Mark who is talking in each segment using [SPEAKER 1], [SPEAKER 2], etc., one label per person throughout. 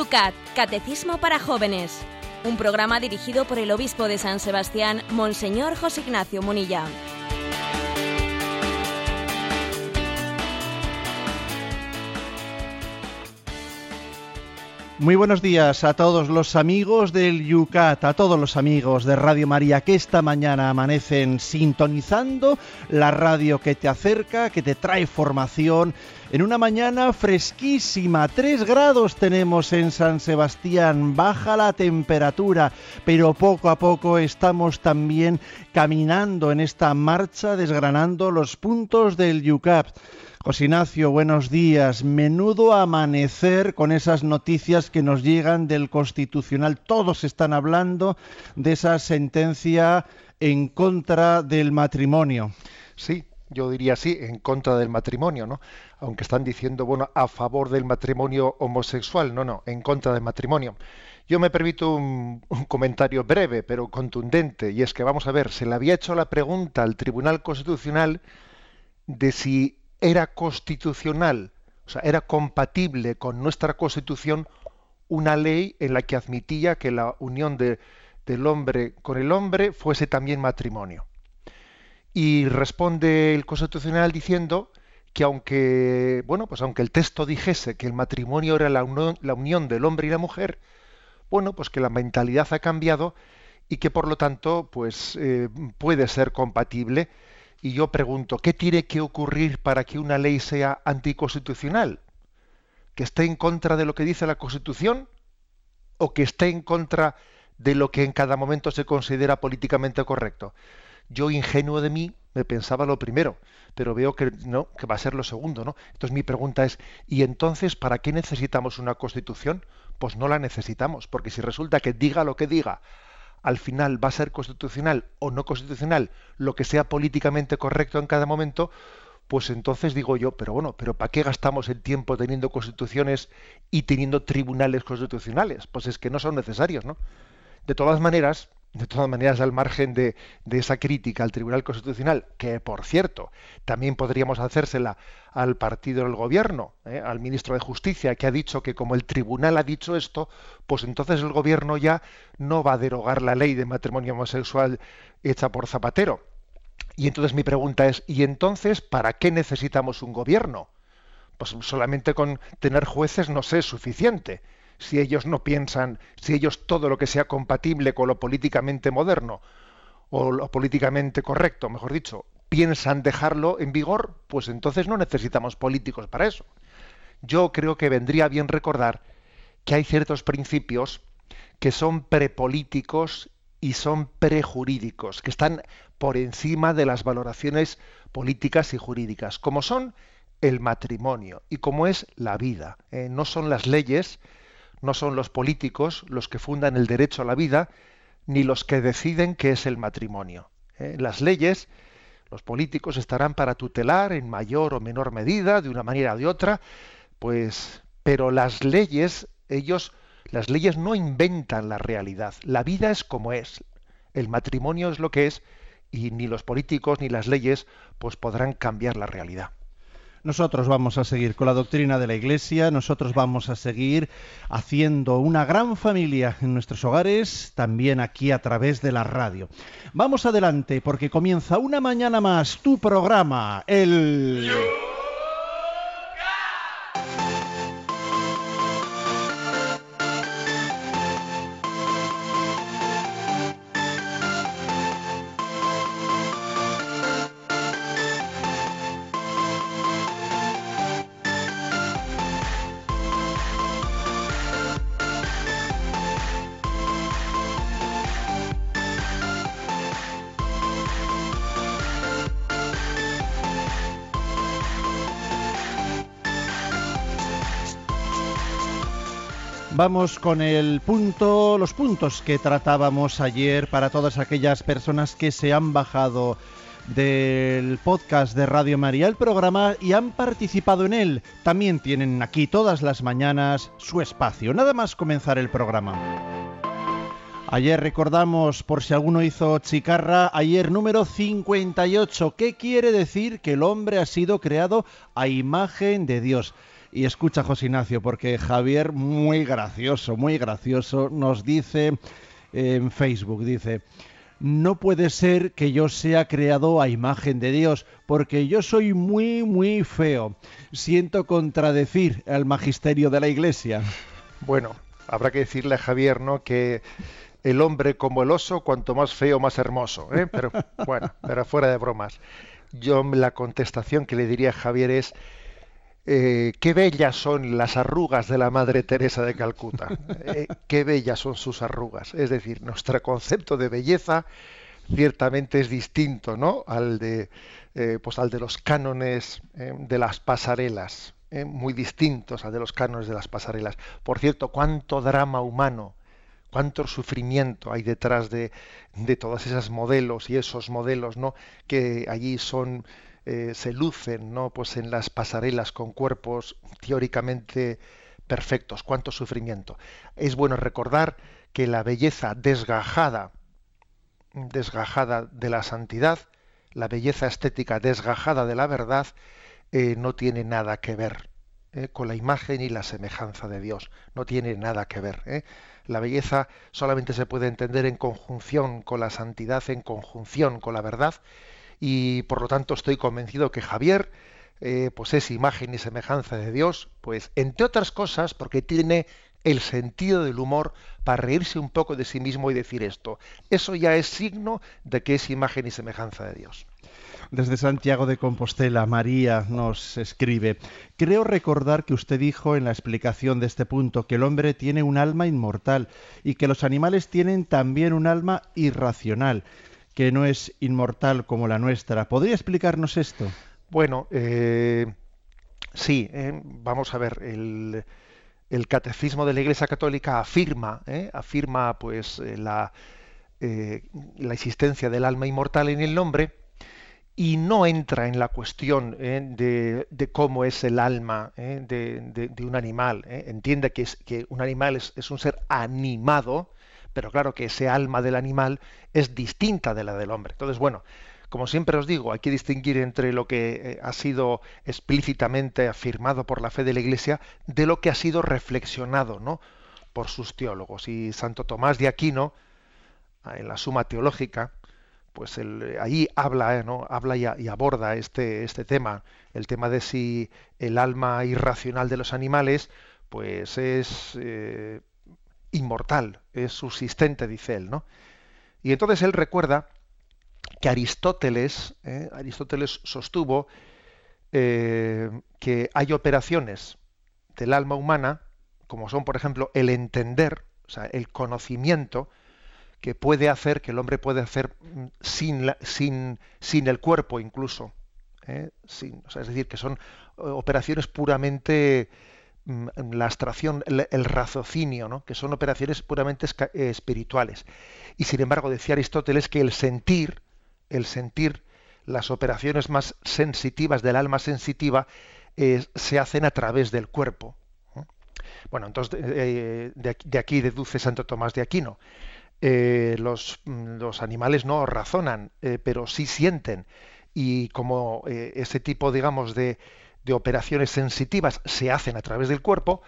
[SPEAKER 1] Yucat, Catecismo para Jóvenes. Un programa dirigido por el obispo de San Sebastián, Monseñor José Ignacio Munilla.
[SPEAKER 2] Muy buenos días a todos los amigos del Yucat, a todos los amigos de Radio María que esta mañana amanecen sintonizando la radio que te acerca, que te trae formación. En una mañana fresquísima, 3 grados tenemos en San Sebastián, baja la temperatura, pero poco a poco estamos también caminando en esta marcha desgranando los puntos del Yucat. José Ignacio, buenos días. Menudo amanecer con esas noticias que nos llegan del Constitucional. Todos están hablando de esa sentencia en contra del matrimonio.
[SPEAKER 3] Sí, yo diría sí, en contra del matrimonio, ¿no? Aunque están diciendo, bueno, a favor del matrimonio homosexual. No, no, en contra del matrimonio. Yo me permito un, un, comentario breve, pero contundente, y es que, vamos a ver, se le había hecho la pregunta al Tribunal Constitucional de si era constitucional, o sea, era compatible con nuestra Constitución una ley en la que admitía que la unión de, del hombre con el hombre fuese también matrimonio. Y responde el Constitucional diciendo que aunque, bueno, pues aunque el texto dijese que el matrimonio era la unión, del hombre y la mujer, bueno, pues que la mentalidad ha cambiado y que por lo tanto, pues eh, puede ser compatible y yo pregunto, ¿qué tiene que ocurrir para que una ley sea anticonstitucional? ¿Que esté en contra de lo que dice la Constitución? ¿O que esté en contra de lo que en cada momento se considera políticamente correcto? Yo, ingenuo de mí, me pensaba lo primero, pero veo que no, que va a ser lo segundo, ¿no? Entonces mi pregunta es, ¿y entonces para qué necesitamos una constitución? Pues no la necesitamos, porque si resulta que diga lo que diga, al final va a ser constitucional o no constitucional lo que sea políticamente correcto en cada momento, pues entonces digo yo, pero bueno, pero ¿para qué gastamos el tiempo teniendo constituciones y teniendo tribunales constitucionales? Pues es que no son necesarios, ¿no? De todas maneras, de todas maneras, al margen de, de, esa crítica al Tribunal Constitucional, que por cierto, también podríamos hacérsela al partido del gobierno, ¿eh? al ministro de Justicia, que ha dicho que como el tribunal ha dicho esto, pues entonces el gobierno ya no va a derogar la ley de matrimonio homosexual hecha por Zapatero. Y entonces mi pregunta es, ¿y entonces para qué necesitamos un gobierno? Pues solamente con tener jueces no sé, es suficiente si ellos no piensan, si ellos todo lo que sea compatible con lo políticamente moderno o lo políticamente correcto, mejor dicho, piensan dejarlo en vigor, pues entonces no necesitamos políticos para eso. Yo creo que vendría bien recordar que hay ciertos principios que son prepolíticos y son prejurídicos, que están por encima de las valoraciones políticas y jurídicas, como son el matrimonio y como es la vida. ¿eh? No son las leyes no son los políticos los que fundan el derecho a la vida, ni los que deciden qué es el matrimonio. ¿eh? Las leyes, los políticos estarán para tutelar en mayor o menor medida, de una manera o de otra, pues, pero las leyes, ellos, las leyes no inventan la realidad. La vida es como es. El matrimonio es lo que es y ni los políticos ni las leyes pues podrán cambiar la realidad.
[SPEAKER 2] Nosotros vamos a seguir con la doctrina de la Iglesia, nosotros vamos a seguir haciendo una gran familia en nuestros hogares, también aquí a través de la radio. Vamos adelante porque comienza una mañana más tu programa, el... Vamos con el punto, los puntos que tratábamos ayer para todas aquellas personas que se han bajado del podcast de Radio María el programa y han participado en él. También tienen aquí todas las mañanas su espacio. Nada más comenzar el programa. Ayer recordamos, por si alguno hizo chicarra, ayer número 58. ¿Qué quiere decir que el hombre ha sido creado a imagen de Dios? Y escucha, José Ignacio, porque Javier, muy gracioso, muy gracioso, nos dice en Facebook, dice, no puede ser que yo sea creado a imagen de Dios, porque yo soy muy, muy feo. Siento contradecir al magisterio de la Iglesia.
[SPEAKER 3] Bueno, habrá que decirle a Javier, ¿no? Que el hombre como el oso, cuanto más feo, más hermoso. ¿eh? Pero bueno, pero fuera de bromas. Yo la contestación que le diría a Javier es eh, qué bellas son las arrugas de la Madre Teresa de Calcuta. Eh, qué bellas son sus arrugas. Es decir, nuestro concepto de belleza ciertamente es distinto, ¿no? Al de, eh, pues al de los cánones de las pasarelas, muy distintos al de los cánones de las pasarelas. Por cierto, cuánto drama humano, cuánto sufrimiento hay detrás de, de todas esas modelos y esos modelos, ¿no? Que allí son eh, se lucen ¿no? pues en las pasarelas con cuerpos teóricamente perfectos. Cuánto sufrimiento. Es bueno recordar que la belleza desgajada, desgajada de la santidad, la belleza estética desgajada de la verdad, eh, no tiene nada que ver eh, con la imagen y la semejanza de Dios. No tiene nada que ver. La belleza solamente se puede entender en conjunción con la santidad, en conjunción con la verdad, y por lo tanto estoy convencido que Javier eh, pues es imagen y semejanza de Dios, pues entre otras cosas porque tiene el sentido del humor para reírse un poco de sí mismo y decir esto. Eso ya es signo de que es imagen y semejanza de Dios.
[SPEAKER 2] Desde Santiago de Compostela, María nos escribe, creo recordar que usted dijo en la explicación de este punto que el hombre tiene un alma inmortal y que los animales tienen también un alma irracional que no es inmortal como la nuestra. ¿Podría explicarnos esto?
[SPEAKER 3] Bueno, eh, sí, eh, vamos a ver, el, catecismo de la Iglesia Católica afirma, eh, afirma pues la, la existencia del alma inmortal en el hombre y no entra en la cuestión de, cómo es el alma de, un animal. Entiende que, es, que un animal es un ser animado, pero claro que ese alma del animal es distinta de la del hombre. Entonces, bueno, como siempre os digo, hay que distinguir entre lo que eh, ha sido explícitamente afirmado por la fe de la Iglesia de lo que ha sido reflexionado ¿no? por sus teólogos. Y Santo Tomás de Aquino, en la Suma Teológica, pues ahí habla, ¿eh? ¿no? habla y, aborda este, este tema, el tema de si el alma irracional de los animales, pues es eh, inmortal, es subsistente, dice él, ¿no? Y entonces él recuerda que Aristóteles, ¿eh? Aristóteles sostuvo eh, que hay operaciones del alma humana, como son, por ejemplo, el entender, o sea, el conocimiento, que puede hacer, que el hombre puede hacer mm, sin, sin, sin el cuerpo incluso. ¿eh? Sin, es decir, que son operaciones puramente la abstracción, el, raciocinio, ¿no? que son operaciones puramente eh, espirituales. Y sin embargo decía Aristóteles que el sentir, el sentir, las operaciones más sensitivas del alma sensitiva eh, se hacen a través del cuerpo. Bueno, entonces eh, de, aquí deduce Santo Tomás de Aquino. los, mm, los, animales no razonan, pero sí sienten. Y como ese tipo, digamos, de, de operaciones sensitivas se hacen a través del cuerpo,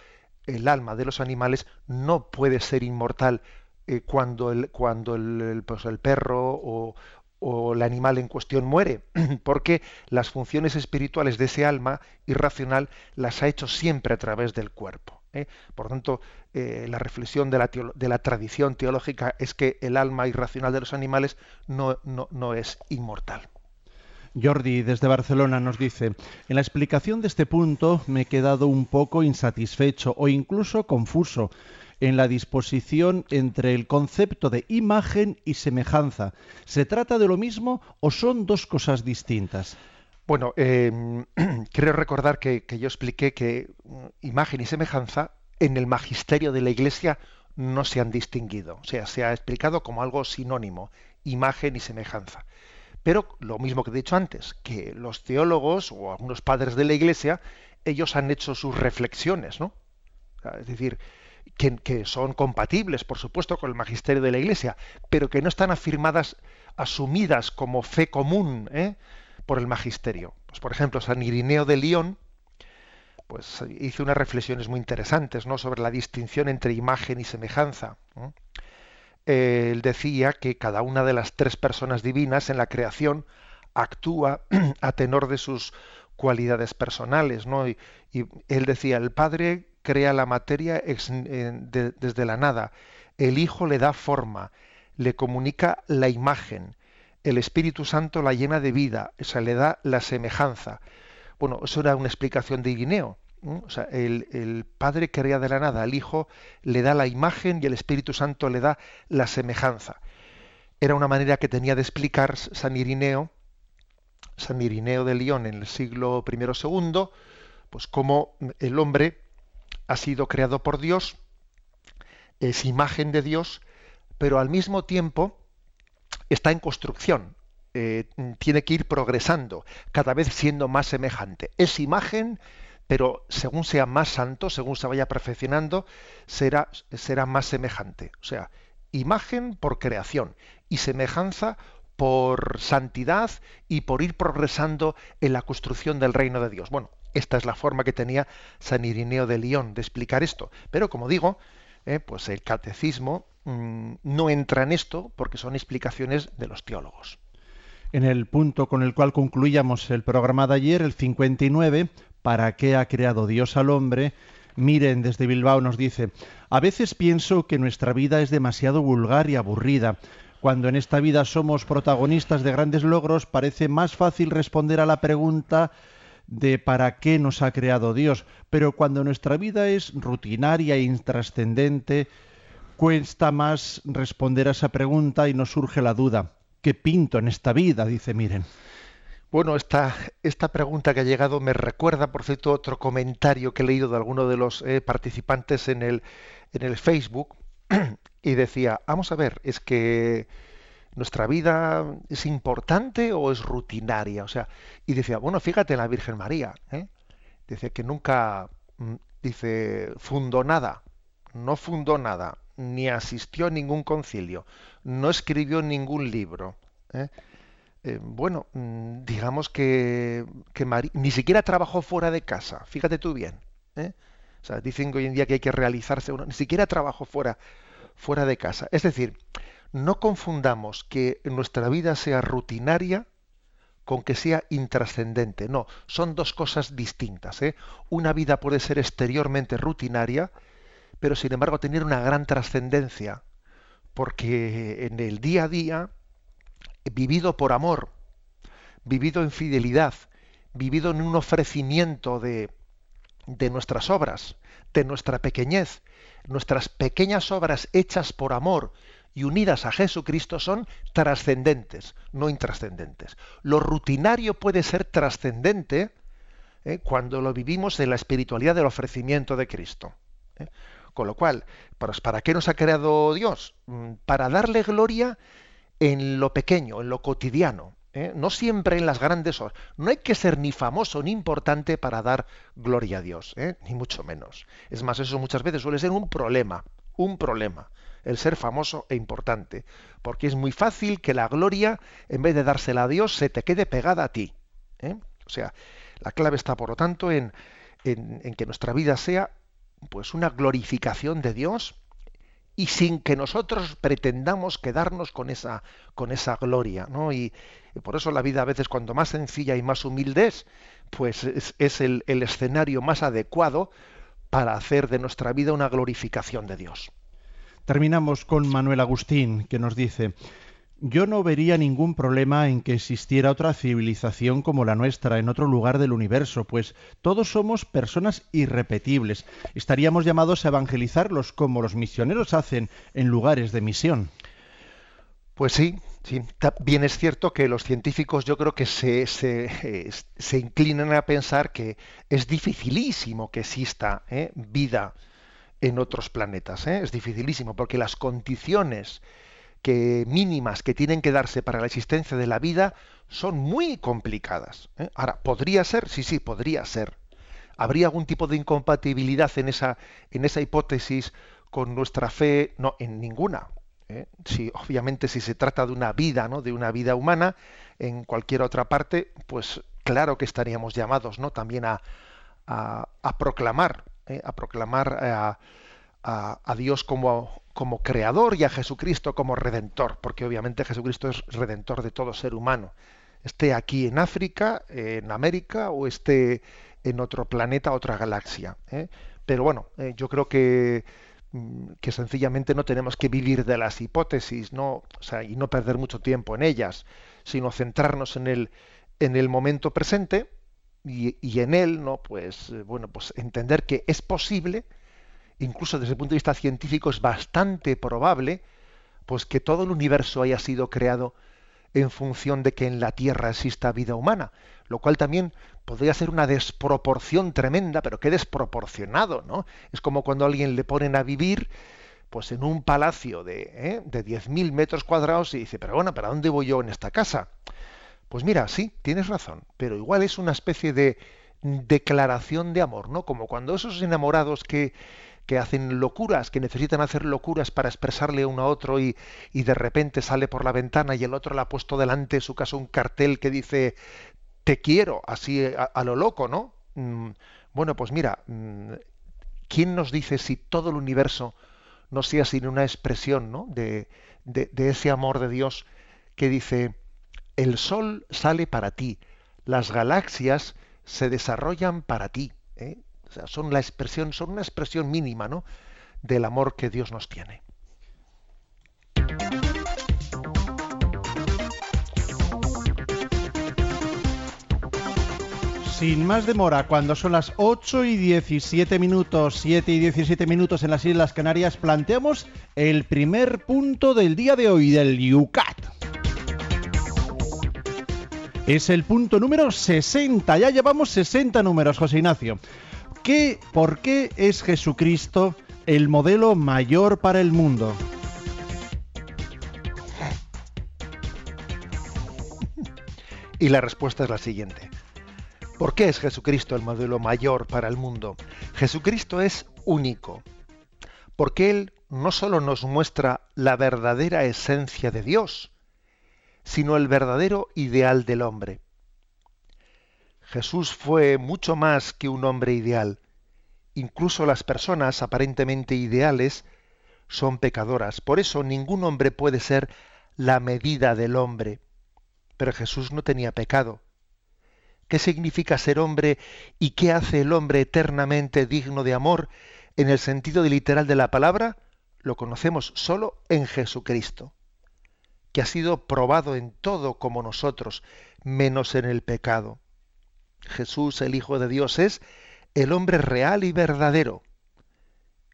[SPEAKER 3] el alma de los animales no puede ser inmortal eh, cuando, el, cuando el, pues el perro o, o, el animal en cuestión muere, porque las funciones espirituales de ese alma irracional las ha hecho siempre a través del cuerpo. ¿eh? Por tanto, eh, la reflexión de la, de la, tradición teológica es que el alma irracional de los animales no, no, no es inmortal.
[SPEAKER 2] Jordi desde Barcelona nos dice, en la explicación de este punto me he quedado un poco insatisfecho o incluso confuso en la disposición entre el concepto de imagen y semejanza. ¿Se trata de lo mismo o son dos cosas distintas?
[SPEAKER 3] Bueno, eh, creo recordar que, yo expliqué que mm, imagen y semejanza en el magisterio de la Iglesia no se han distinguido. O sea, se ha explicado como algo sinónimo, imagen y semejanza. Pero lo mismo que he dicho antes, que los teólogos o algunos padres de la Iglesia, ellos han hecho sus reflexiones, ¿no? Es decir, que, son compatibles, por supuesto, con el magisterio de la Iglesia, pero que no están afirmadas, asumidas como fe común ¿eh? por el magisterio. Pues, por ejemplo, San Irineo de León, pues hizo unas reflexiones muy interesantes ¿no? sobre la distinción entre imagen y semejanza. Él decía que cada una de las tres personas divinas en la creación actúa a tenor de sus cualidades personales, ¿no? Y, él decía, el Padre crea la materia desde la nada, el Hijo le da forma, le comunica la imagen, el Espíritu Santo la llena de vida, o le da la semejanza. Bueno, eso era una explicación de Irineo. O sea, el, Padre crea de la nada, al Hijo le da la imagen y el Espíritu Santo le da la semejanza. Era una manera que tenía de explicar San Irineo, San Irineo de León en el siglo I II, pues cómo el hombre ha sido creado por Dios, es imagen de Dios, pero al mismo tiempo está en construcción, eh, tiene que ir progresando, cada vez siendo más semejante. Es imagen, pero según sea más santo, según se vaya perfeccionando, será, será más semejante. O sea, imagen por creación y semejanza por santidad y por ir progresando en la construcción del reino de Dios. Bueno, esta es la forma que tenía San Irineo de León de explicar esto. Pero como digo, eh, pues el catecismo mm, no entra en esto porque son explicaciones de los teólogos.
[SPEAKER 2] En el punto con el cual concluíamos el programa de ayer, el 59, ¿para qué ha creado Dios al hombre? Miren, desde Bilbao nos dice, a veces pienso que nuestra vida es demasiado vulgar y aburrida. Cuando en esta vida somos protagonistas de grandes logros, parece más fácil responder a la pregunta de para qué nos ha creado Dios. Pero cuando nuestra vida es rutinaria e intrascendente, cuesta más responder a esa pregunta y nos surge la duda. ¿Qué pinto en esta vida? Dice, miren.
[SPEAKER 3] Bueno, esta, esta pregunta que ha llegado me recuerda, por cierto, otro comentario que he leído de alguno de los eh, participantes en el, en el Facebook y decía, vamos a ver, es que nuestra vida es importante o es rutinaria, o sea, y decía, bueno, fíjate en la Virgen María, ¿eh? dice que nunca, mm, dice, fundó nada, no fundó nada, ni asistió a ningún concilio, no escribió ningún libro. ¿eh? Eh, bueno, mm, digamos que, que ni siquiera trabajó fuera de casa, fíjate tú bien. ¿eh? O sea, dicen hoy en día que hay que realizarse, ni siquiera trabajó fuera, fuera de casa. Es decir, no confundamos que nuestra vida sea rutinaria con que sea intrascendente. No, son dos cosas distintas. Una vida puede ser exteriormente rutinaria, pero sin embargo tener una gran trascendencia, porque en el día a día, vivido por amor, vivido en fidelidad, vivido en un ofrecimiento de, de nuestras obras, de nuestra pequeñez, nuestras pequeñas obras hechas por amor y unidas a Jesucristo son trascendentes, no intrascendentes. Lo rutinario puede ser trascendente ¿eh? cuando lo vivimos en la espiritualidad del ofrecimiento de Cristo. ¿eh? Con lo cual, ¿para qué nos ha creado Dios? Mm, para darle gloria en lo pequeño, en lo cotidiano, ¿eh? no siempre en las grandes obras. No hay que ser ni famoso ni importante para dar gloria a Dios, ¿eh? ni mucho menos. Es más, eso muchas veces suele ser un problema, un problema, el ser famoso e importante, porque es muy fácil que la gloria, en vez de dársela a Dios, se te quede pegada a ti. ¿eh? O sea, la clave está, por lo tanto, en, en que nuestra vida sea pues una glorificación de Dios y sin que nosotros pretendamos quedarnos con esa, con esa gloria, ¿no? Y, por eso la vida a veces cuando más sencilla y más humilde es, pues es, el, el escenario más adecuado para hacer de nuestra vida una glorificación de Dios.
[SPEAKER 2] Terminamos con Manuel Agustín, que nos dice, yo no vería ningún problema en que existiera otra civilización como la nuestra en otro lugar del universo, pues todos somos personas irrepetibles. Estaríamos llamados a evangelizarlos como los misioneros hacen en lugares de misión.
[SPEAKER 3] Pues sí, sí. Bien es cierto que los científicos yo creo que se, se, inclinan a pensar que es dificilísimo que exista ¿eh? vida en otros planetas. ¿eh? Es dificilísimo porque las condiciones que mínimas que tienen que darse para la existencia de la vida son muy complicadas. ¿eh? Ahora, ¿podría ser? Sí, sí, podría ser. ¿Habría algún tipo de incompatibilidad en esa, en esa hipótesis con nuestra fe? No, en ninguna. ¿eh? Si, obviamente, si se trata de una vida, ¿no? de una vida humana, en cualquier otra parte, pues claro que estaríamos llamados ¿no? también a, a, proclamar, ¿eh? a proclamar a, a, Dios como, como creador y a Jesucristo como redentor, porque obviamente Jesucristo es redentor de todo ser humano, esté aquí en África, en América o esté en otro planeta, otra galaxia. ¿eh? Pero bueno, eh, yo creo que, mm, que sencillamente no tenemos que vivir de las hipótesis, no, y no perder mucho tiempo en ellas, sino centrarnos en el, en el momento presente y, y en él, no, pues eh, bueno, pues entender que es posible incluso desde el punto de vista científico es bastante probable pues que todo el universo haya sido creado en función de que en la Tierra exista vida humana, lo cual también podría ser una desproporción tremenda, pero qué desproporcionado, ¿no? Es como cuando a alguien le ponen a vivir pues en un palacio de, ¿eh? de 10.000 metros cuadrados y dice, pero bueno, ¿para dónde voy yo en esta casa? Pues mira, sí, tienes razón, pero igual es una especie de declaración de amor, ¿no? Como cuando esos enamorados que que hacen locuras, que necesitan hacer locuras para expresarle uno a otro y, y de repente sale por la ventana y el otro le ha puesto delante, en su caso, un cartel que dice te quiero, así a, lo loco, ¿no? Mm, bueno, pues mira, mm, ¿quién nos dice si todo el universo no sea sino una expresión ¿no? de, de, de ese amor de Dios que dice, el sol sale para ti, las galaxias se desarrollan para ti. ¿eh? Son la expresión, son una expresión mínima, ¿no? del amor que Dios nos tiene.
[SPEAKER 2] Sin más demora, cuando son las 8 y 17 minutos, 7 y 17 minutos en las Islas Canarias, planteamos el primer punto del día de hoy del UCAT. Es el punto número 60, ya llevamos 60 números, José Ignacio. ¿Qué, ¿Por qué es Jesucristo el modelo mayor para el mundo?
[SPEAKER 3] Y la respuesta es la siguiente. ¿Por qué es Jesucristo el modelo mayor para el mundo? Jesucristo es único, porque Él no solo nos muestra la verdadera esencia de Dios, sino el verdadero ideal del hombre. Jesús fue mucho más que un hombre ideal. Incluso las personas aparentemente ideales son pecadoras. Por eso ningún hombre puede ser la medida del hombre. Pero Jesús no tenía pecado. ¿Qué significa ser hombre y qué hace el hombre eternamente digno de amor en el sentido literal de la palabra? Lo conocemos solo en Jesucristo, que ha sido probado en todo como nosotros, menos en el pecado. Jesús, el Hijo de Dios, es el hombre real y verdadero.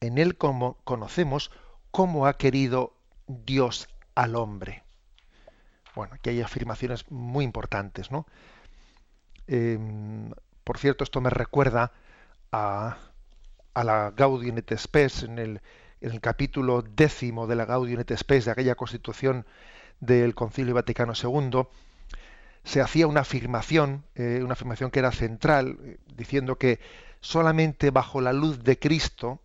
[SPEAKER 3] En él como conocemos cómo ha querido Dios al hombre. Bueno, aquí hay afirmaciones muy importantes, ¿no? Em, por cierto, esto me recuerda a, la Gaudium et Spes en el, en el capítulo décimo de la Gaudium et Spes de aquella constitución del Concilio Vaticano II, se hacía una afirmación, eh, una afirmación que era central, eh, diciendo que solamente bajo la luz de Cristo,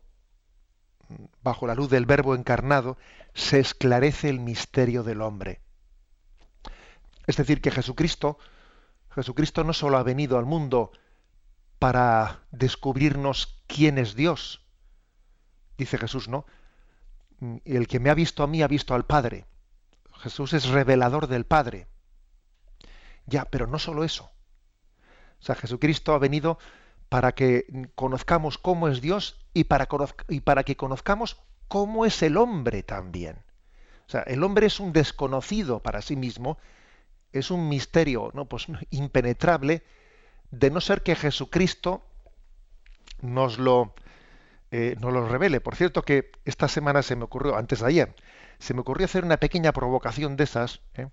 [SPEAKER 3] bajo la luz del Verbo encarnado, se esclarece el misterio del hombre. Es decir, que Jesucristo, Jesucristo no solo ha venido al mundo para descubrirnos quién es Dios, dice Jesús, ¿no? El que me ha visto a mí ha visto al Padre. Jesús es revelador del Padre. Ya, pero no solo eso. O sea, Jesucristo ha venido para que conozcamos cómo es Dios y para, que conozcamos cómo es el hombre también. O sea, el hombre es un desconocido para sí mismo, es un misterio ¿no? pues, impenetrable, de no ser que Jesucristo nos lo, eh, nos lo revele. Por cierto que esta semana se me ocurrió, antes de ayer, se me ocurrió hacer una pequeña provocación de esas, ¿eh?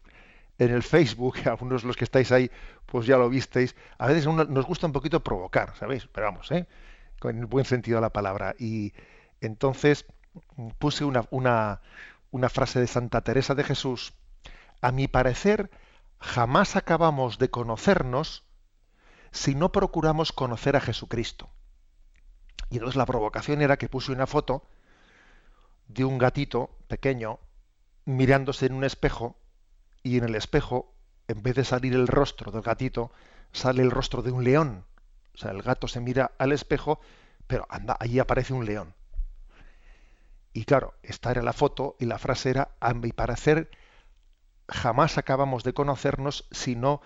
[SPEAKER 3] En el Facebook, algunos de los que estáis ahí, pues ya lo visteis, a veces nos gusta un poquito provocar, ¿sabéis? Pero vamos, ¿eh? Con el buen sentido de la palabra. Y entonces puse una, una, una frase de Santa Teresa de Jesús. A mi parecer, jamás acabamos de conocernos si no procuramos conocer a Jesucristo. Y entonces la provocación era que puse una foto de un gatito pequeño mirándose en un espejo y en el espejo, en vez de salir el rostro del gatito, sale el rostro de un león. O sea, el gato se mira al espejo, pero anda, allí aparece un león. Y claro, esta era la foto y la frase era, a mi parecer, jamás acabamos de conocernos si no,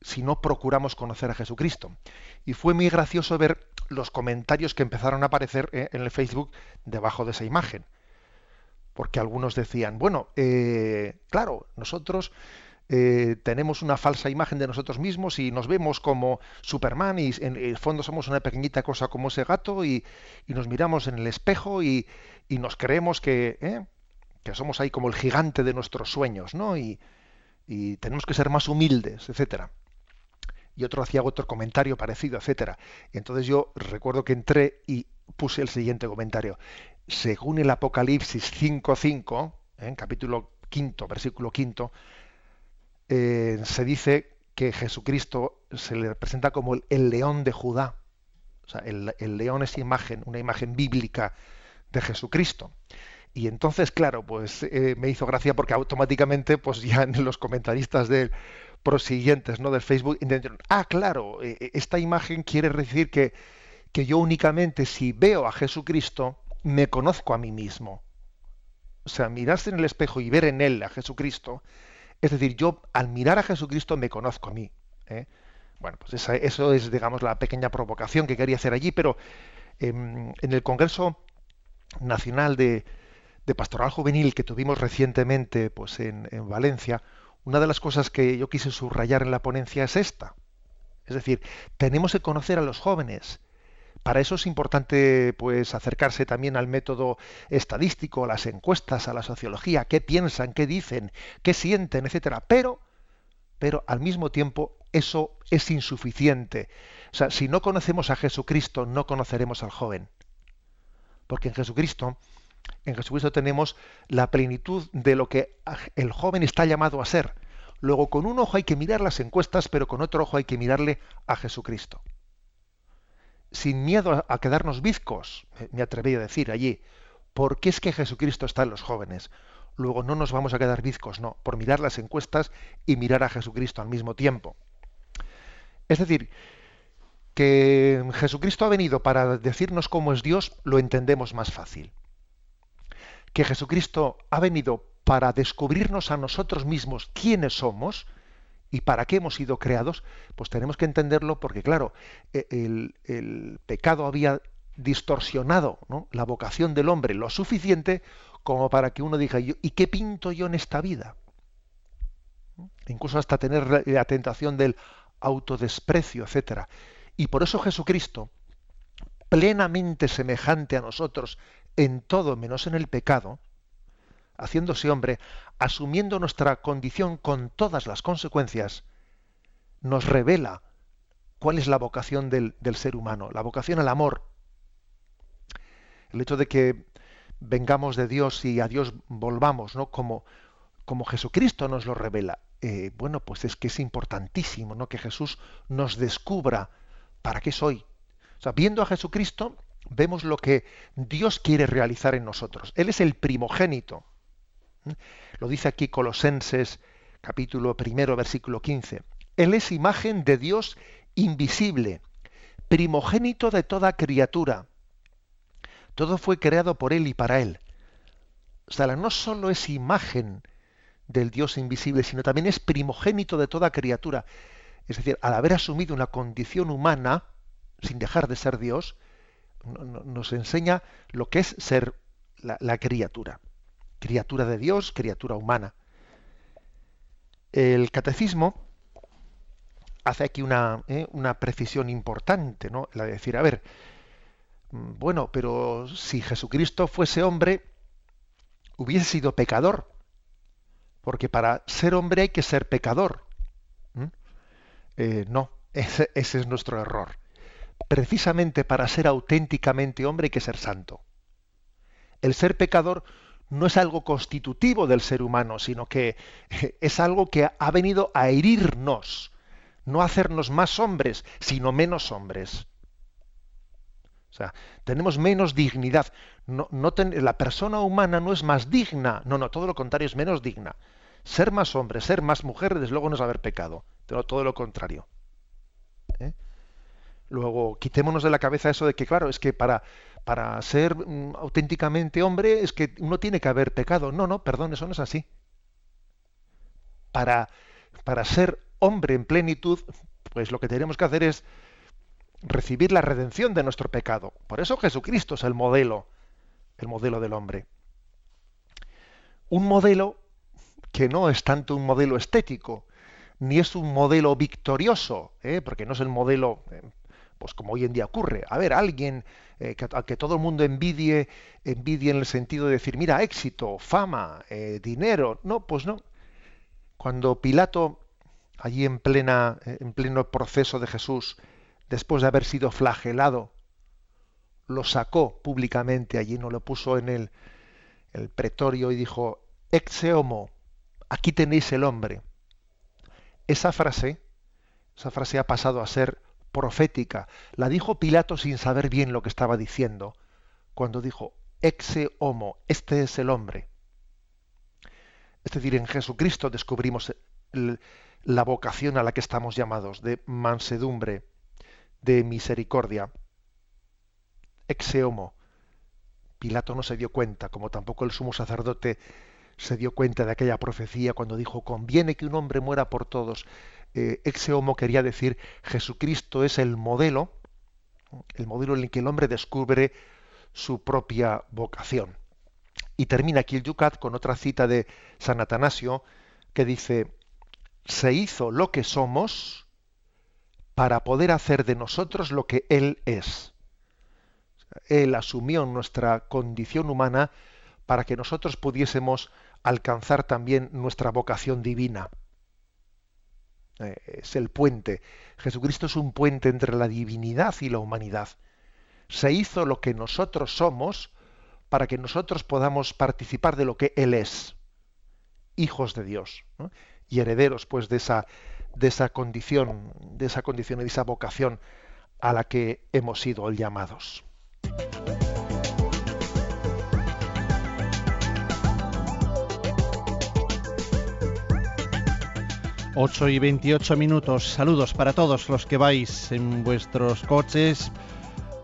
[SPEAKER 3] si no procuramos conocer a Jesucristo. Y fue muy gracioso ver los comentarios que empezaron a aparecer eh, en el Facebook debajo de esa imagen. Porque algunos decían, bueno, eh, claro, nosotros eh, tenemos una falsa imagen de nosotros mismos y nos vemos como Superman y en el fondo somos una pequeñita cosa como ese gato y, nos miramos en el espejo y, nos creemos que, que somos ahí como el gigante de nuestros sueños, ¿no? Y, y tenemos que ser más humildes, etcétera y otro hacía otro comentario parecido, etcétera. Y entonces yo recuerdo que entré y puse el siguiente comentario. Según el Apocalipsis 5.5, ¿eh? en capítulo quinto, versículo quinto, eh, se dice que Jesucristo se le representa como el, león de Judá. O sea, el, león es imagen, una imagen bíblica de Jesucristo. Y entonces, claro, pues eh, me hizo gracia porque automáticamente, pues ya en los comentaristas de prosiguientes ¿no? del Facebook entendieron, ah, claro, eh, esta imagen quiere decir que, que yo únicamente si veo a Jesucristo, me conozco a mí mismo. O sea, mirarse en el espejo y ver en él a Jesucristo, es decir, yo al mirar a Jesucristo me conozco a mí. ¿eh? Bueno, pues eso es, digamos, la pequeña provocación que quería hacer allí, pero em, en el Congreso Nacional de, de, Pastoral Juvenil que tuvimos recientemente pues en, en Valencia, una de las cosas que yo quise subrayar en la ponencia es esta. Es decir, tenemos que conocer a los jóvenes. Para eso es importante pues acercarse también al método estadístico, a las encuestas, a la sociología, qué piensan, qué dicen, qué sienten, etcétera. Pero pero al mismo tiempo eso es insuficiente. O sea, si no conocemos a Jesucristo, no conoceremos al joven. Porque en Jesucristo en Jesucristo tenemos la plenitud de lo que el joven está llamado a ser. Luego, con un ojo hay que mirar las encuestas, pero con otro ojo hay que mirarle a Jesucristo. Sin miedo a quedarnos bizcos, me atreví a decir allí, porque es que Jesucristo está en los jóvenes. Luego no nos vamos a quedar bizcos, no, por mirar las encuestas y mirar a Jesucristo al mismo tiempo. Es decir, que Jesucristo ha venido para decirnos cómo es Dios, lo entendemos más fácil que Jesucristo ha venido para descubrirnos a nosotros mismos quiénes somos y para qué hemos sido creados, pues tenemos que entenderlo porque, claro, e, el, pecado había distorsionado la vocación del hombre lo suficiente como para que uno diga, ¿y qué pinto yo en esta vida? Incluso hasta tener la tentación del autodesprecio, etcétera. Y por eso Jesucristo, plenamente semejante a nosotros en todo menos en el pecado, haciéndose hombre, asumiendo nuestra condición con todas las consecuencias, nos revela cuál es la vocación del, ser humano, la vocación al amor. El hecho de que vengamos de Dios y a Dios volvamos, ¿no? Como, como Jesucristo nos lo revela. Eh, bueno, pues es que es importantísimo, ¿no? Que Jesús nos descubra para qué soy. O viendo a Jesucristo, vemos lo que Dios quiere realizar en nosotros. Él es el primogénito. Lo dice aquí Colosenses capítulo primero versículo 15. Él es imagen de Dios invisible, primogénito de toda criatura. Todo fue creado por Él y para Él. O sea, no solo es imagen del Dios invisible, sino también es primogénito de toda criatura. Es decir, al haber asumido una condición humana, sin dejar de ser Dios, nos enseña lo que es ser la, criatura. Criatura de Dios, criatura humana. El catecismo hace aquí una, ¿eh? una precisión importante, ¿no? La de decir, a ver, mm, bueno, pero si Jesucristo fuese hombre, hubiese sido pecador, porque para ser hombre hay que ser pecador. Eh, no, ese, es nuestro error precisamente para ser auténticamente hombre hay que ser santo. El ser pecador no es algo constitutivo del ser humano, sino que es algo que ha venido a herirnos, no a hacernos más hombres, sino menos hombres. O sea, tenemos menos dignidad. No, la persona humana no es más digna, no, no, todo lo contrario, es menos digna. Ser más hombre, ser más mujer, desde luego no es haber pecado, pero todo lo contrario. ¿Eh? Luego, quitémonos de la cabeza eso de que, claro, es que para, para ser mm, auténticamente hombre es que uno tiene que haber pecado. No, no, perdón, eso no es así. Para, para ser hombre en plenitud, pues lo que tenemos que hacer es recibir la redención de nuestro pecado. Por eso Jesucristo es el modelo, el modelo del hombre. Un modelo que no es tanto un modelo estético, ni es un modelo victorioso, ¿eh? porque no es el modelo, eh, pues como hoy en día ocurre. A ver, alguien eh, que, a que todo el mundo envidie, envidie en el sentido de decir, mira, éxito, fama, dinero. No, pues no. Cuando Pilato, allí en, plena, en pleno proceso de Jesús, después de haber sido flagelado, lo sacó públicamente allí, no lo puso en el, el pretorio y dijo, exe homo, aquí tenéis el hombre. Esa frase, esa frase ha pasado a ser profética. La dijo Pilato sin saber bien lo que estaba diciendo, cuando dijo, exe homo, este es el hombre. Es decir, en Jesucristo descubrimos la vocación a la que estamos llamados, de mansedumbre, de misericordia. Exe homo. Pilato no se dio cuenta, como tampoco el sumo sacerdote se dio cuenta de aquella profecía cuando dijo, conviene que un hombre muera por todos. Eh, homo quería decir, Jesucristo es el modelo, el modelo en el que el hombre descubre su propia vocación. Y termina aquí el Yucat con otra cita de San Atanasio que dice, se hizo lo que somos para poder hacer de nosotros lo que Él es. Él asumió nuestra condición humana para que nosotros pudiésemos alcanzar también nuestra vocación divina. Eh, es el puente. Jesucristo es un puente entre la divinidad y la humanidad. Se hizo lo que nosotros somos para que nosotros podamos participar de lo que Él es, hijos de Dios, y herederos pues de esa, de esa condición, de esa condición y de esa vocación a la que hemos sido llamados.
[SPEAKER 2] 8 y 28 minutos. Saludos para todos los que vais en vuestros coches,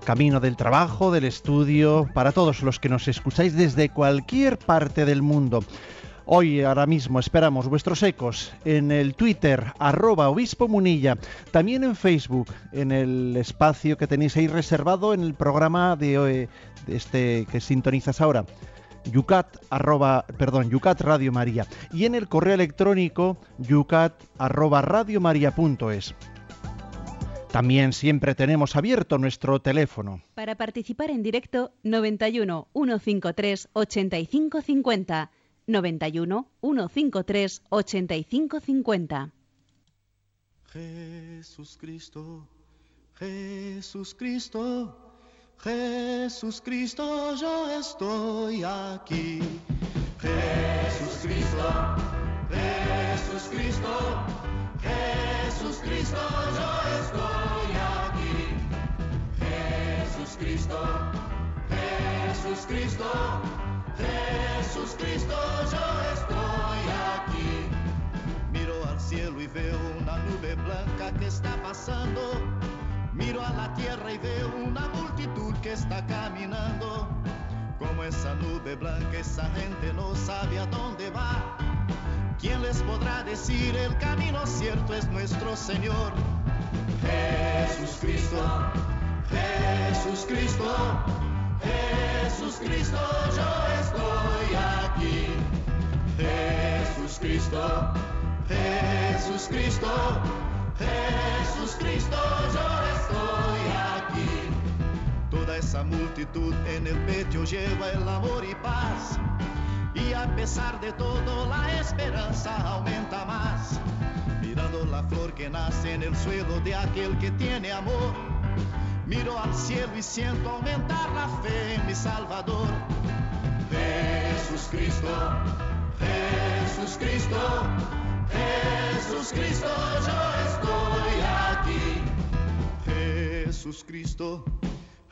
[SPEAKER 2] camino del trabajo, del estudio, para todos los que nos escucháis desde cualquier parte del mundo. Hoy, ahora mismo, esperamos vuestros ecos en el Twitter, arroba obispo munilla, también en Facebook, en el espacio que tenéis ahí reservado en el programa de, de este que sintonizas ahora yucat arroba, perdón, yucat radio maría y en el correo electrónico yucat arroba radio es. También siempre tenemos abierto nuestro teléfono.
[SPEAKER 1] Para participar en directo 91 153 8550 91 153 8550.
[SPEAKER 4] Jesús Cristo, Jesús Cristo Jesús Cristo, yo estoy aquí. Jesús Cristo, Jesús Cristo, Jesús Cristo, yo estoy aquí. Jesús Cristo, Jesús Cristo, Jesús Cristo, yo estoy aquí. Miro al cielo y veo una nube blanca que está pasando Miro a la tierra y veo una que está caminando. Como esa nube blanca, esa gente no sabe a dónde va. ¿Quién les podrá decir el camino cierto es nuestro Señor? Jesús Cristo, Jesús Cristo, Jesús Cristo, yo estoy aquí. Jesús Cristo, Jesús Cristo. Jesús Cristo, yo estoy aquí. Esa multitud en el pecho lleva el amor y paz. Y a pesar de todo la esperanza aumenta más. Mirando la flor que nace en el suelo de aquel que tiene amor. Miro al cielo y siento aumentar la fe en mi Salvador. Jesús Cristo, Jesús Cristo. Jesús Cristo, yo estoy aquí. Jesús Cristo,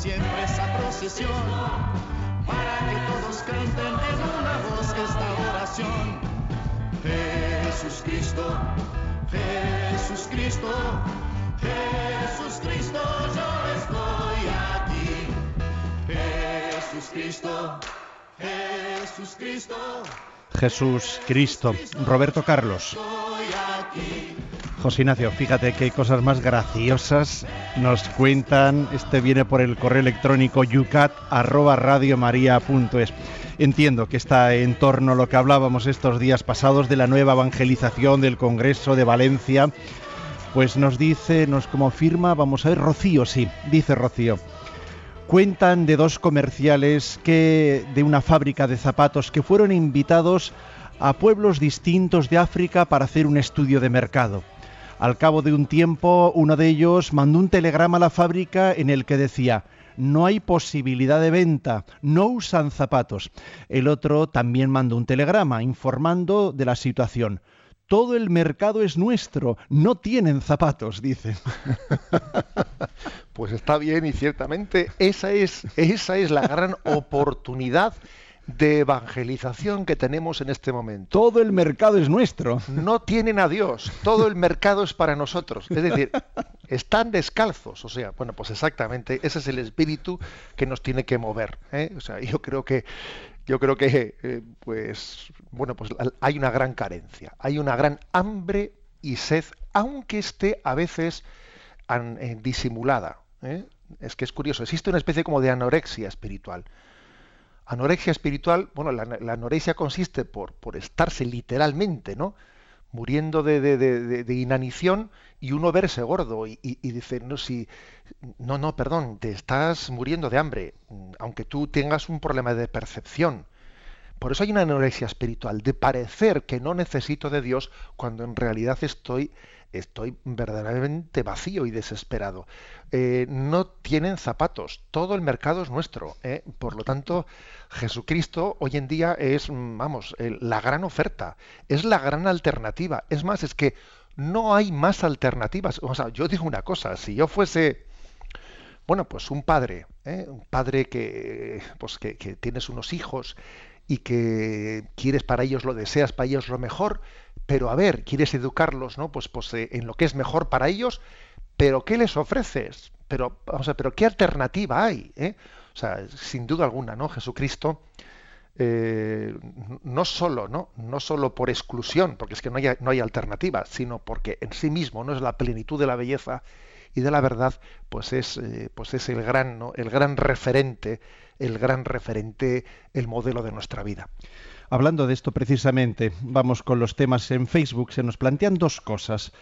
[SPEAKER 4] siempre esa procesión para que todos canten en una voz esta oración. Jesús Cristo, Jesús Cristo, Jesús Cristo, yo estoy aquí. Jesús Cristo, Jesús Cristo,
[SPEAKER 2] Jesús Cristo. Roberto Carlos.
[SPEAKER 4] estoy aquí.
[SPEAKER 2] José Ignacio, fíjate qué cosas más graciosas nos cuentan. Este viene por el correo electrónico yucat@radiomaria.es. Entiendo que está en torno a lo que hablábamos estos días pasados de la nueva evangelización del Congreso de Valencia. Pues nos dice, nos confirma, vamos a ver, Rocío, sí, dice Rocío. Cuentan de dos comerciales que de una fábrica de zapatos que fueron invitados a pueblos distintos de África para hacer un estudio de mercado. Al cabo de un tiempo, uno de ellos mandó un telegrama a la fábrica en el que decía, no hay posibilidad de venta, no usan zapatos. El otro también mandó un telegrama informando de la situación. Todo el mercado es nuestro, no tienen zapatos, dice.
[SPEAKER 3] Pues está bien y ciertamente esa es, esa es la gran oportunidad de evangelización que tenemos en este momento.
[SPEAKER 2] Todo el mercado es nuestro.
[SPEAKER 3] No tienen a Dios, todo el mercado es para nosotros. Es decir, están descalzos. O sea, bueno, pues exactamente, ese es el espíritu que nos tiene que mover. ¿eh? O sea, yo creo que yo creo que eh, pues bueno, pues hay una gran carencia, hay una gran hambre y sed, aunque esté a veces an- eh, disimulada. ¿eh? Es que es curioso, existe una especie como de anorexia espiritual. Anorexia espiritual, bueno, la, anorexia consiste por, por estarse literalmente, ¿no? Muriendo de, de- de- inanición y uno verse gordo y, y- no, si, no, no, perdón, te estás muriendo de hambre, aunque tú tengas un problema de percepción. Por eso hay una anorexia espiritual, de parecer que no necesito de Dios cuando en realidad estoy, estoy verdaderamente vacío y desesperado. Eh, no tienen zapatos, todo el mercado es nuestro. ¿eh? Por lo tanto, Jesucristo hoy en día es, mm, vamos, la gran oferta, es la gran alternativa. Es más, es que no hay más alternativas. O sea, yo digo una cosa, si yo fuese bueno, pues un padre, ¿eh? un padre que, pues que tienes unos hijos y que quieres para ellos lo deseas para ellos lo mejor, pero a ver, quieres educarlos, ¿no? Pues, pues eh, en lo que es mejor para ellos, pero ¿qué les ofreces? Pero, vamos a pero ¿qué alternativa hay? eh? O sea, sin duda alguna, ¿no? Jesucristo eh, no solo, ¿no? No solo por exclusión, porque es que no hay, no hay alternativa, sino porque en sí mismo no es la plenitud de la belleza y de la verdad, pues es, eh, pues es el gran, ¿no? el gran referente, el gran referente, el modelo de nuestra vida.
[SPEAKER 2] Hablando de esto precisamente, vamos con los temas en Facebook. Se nos plantean dos cosas.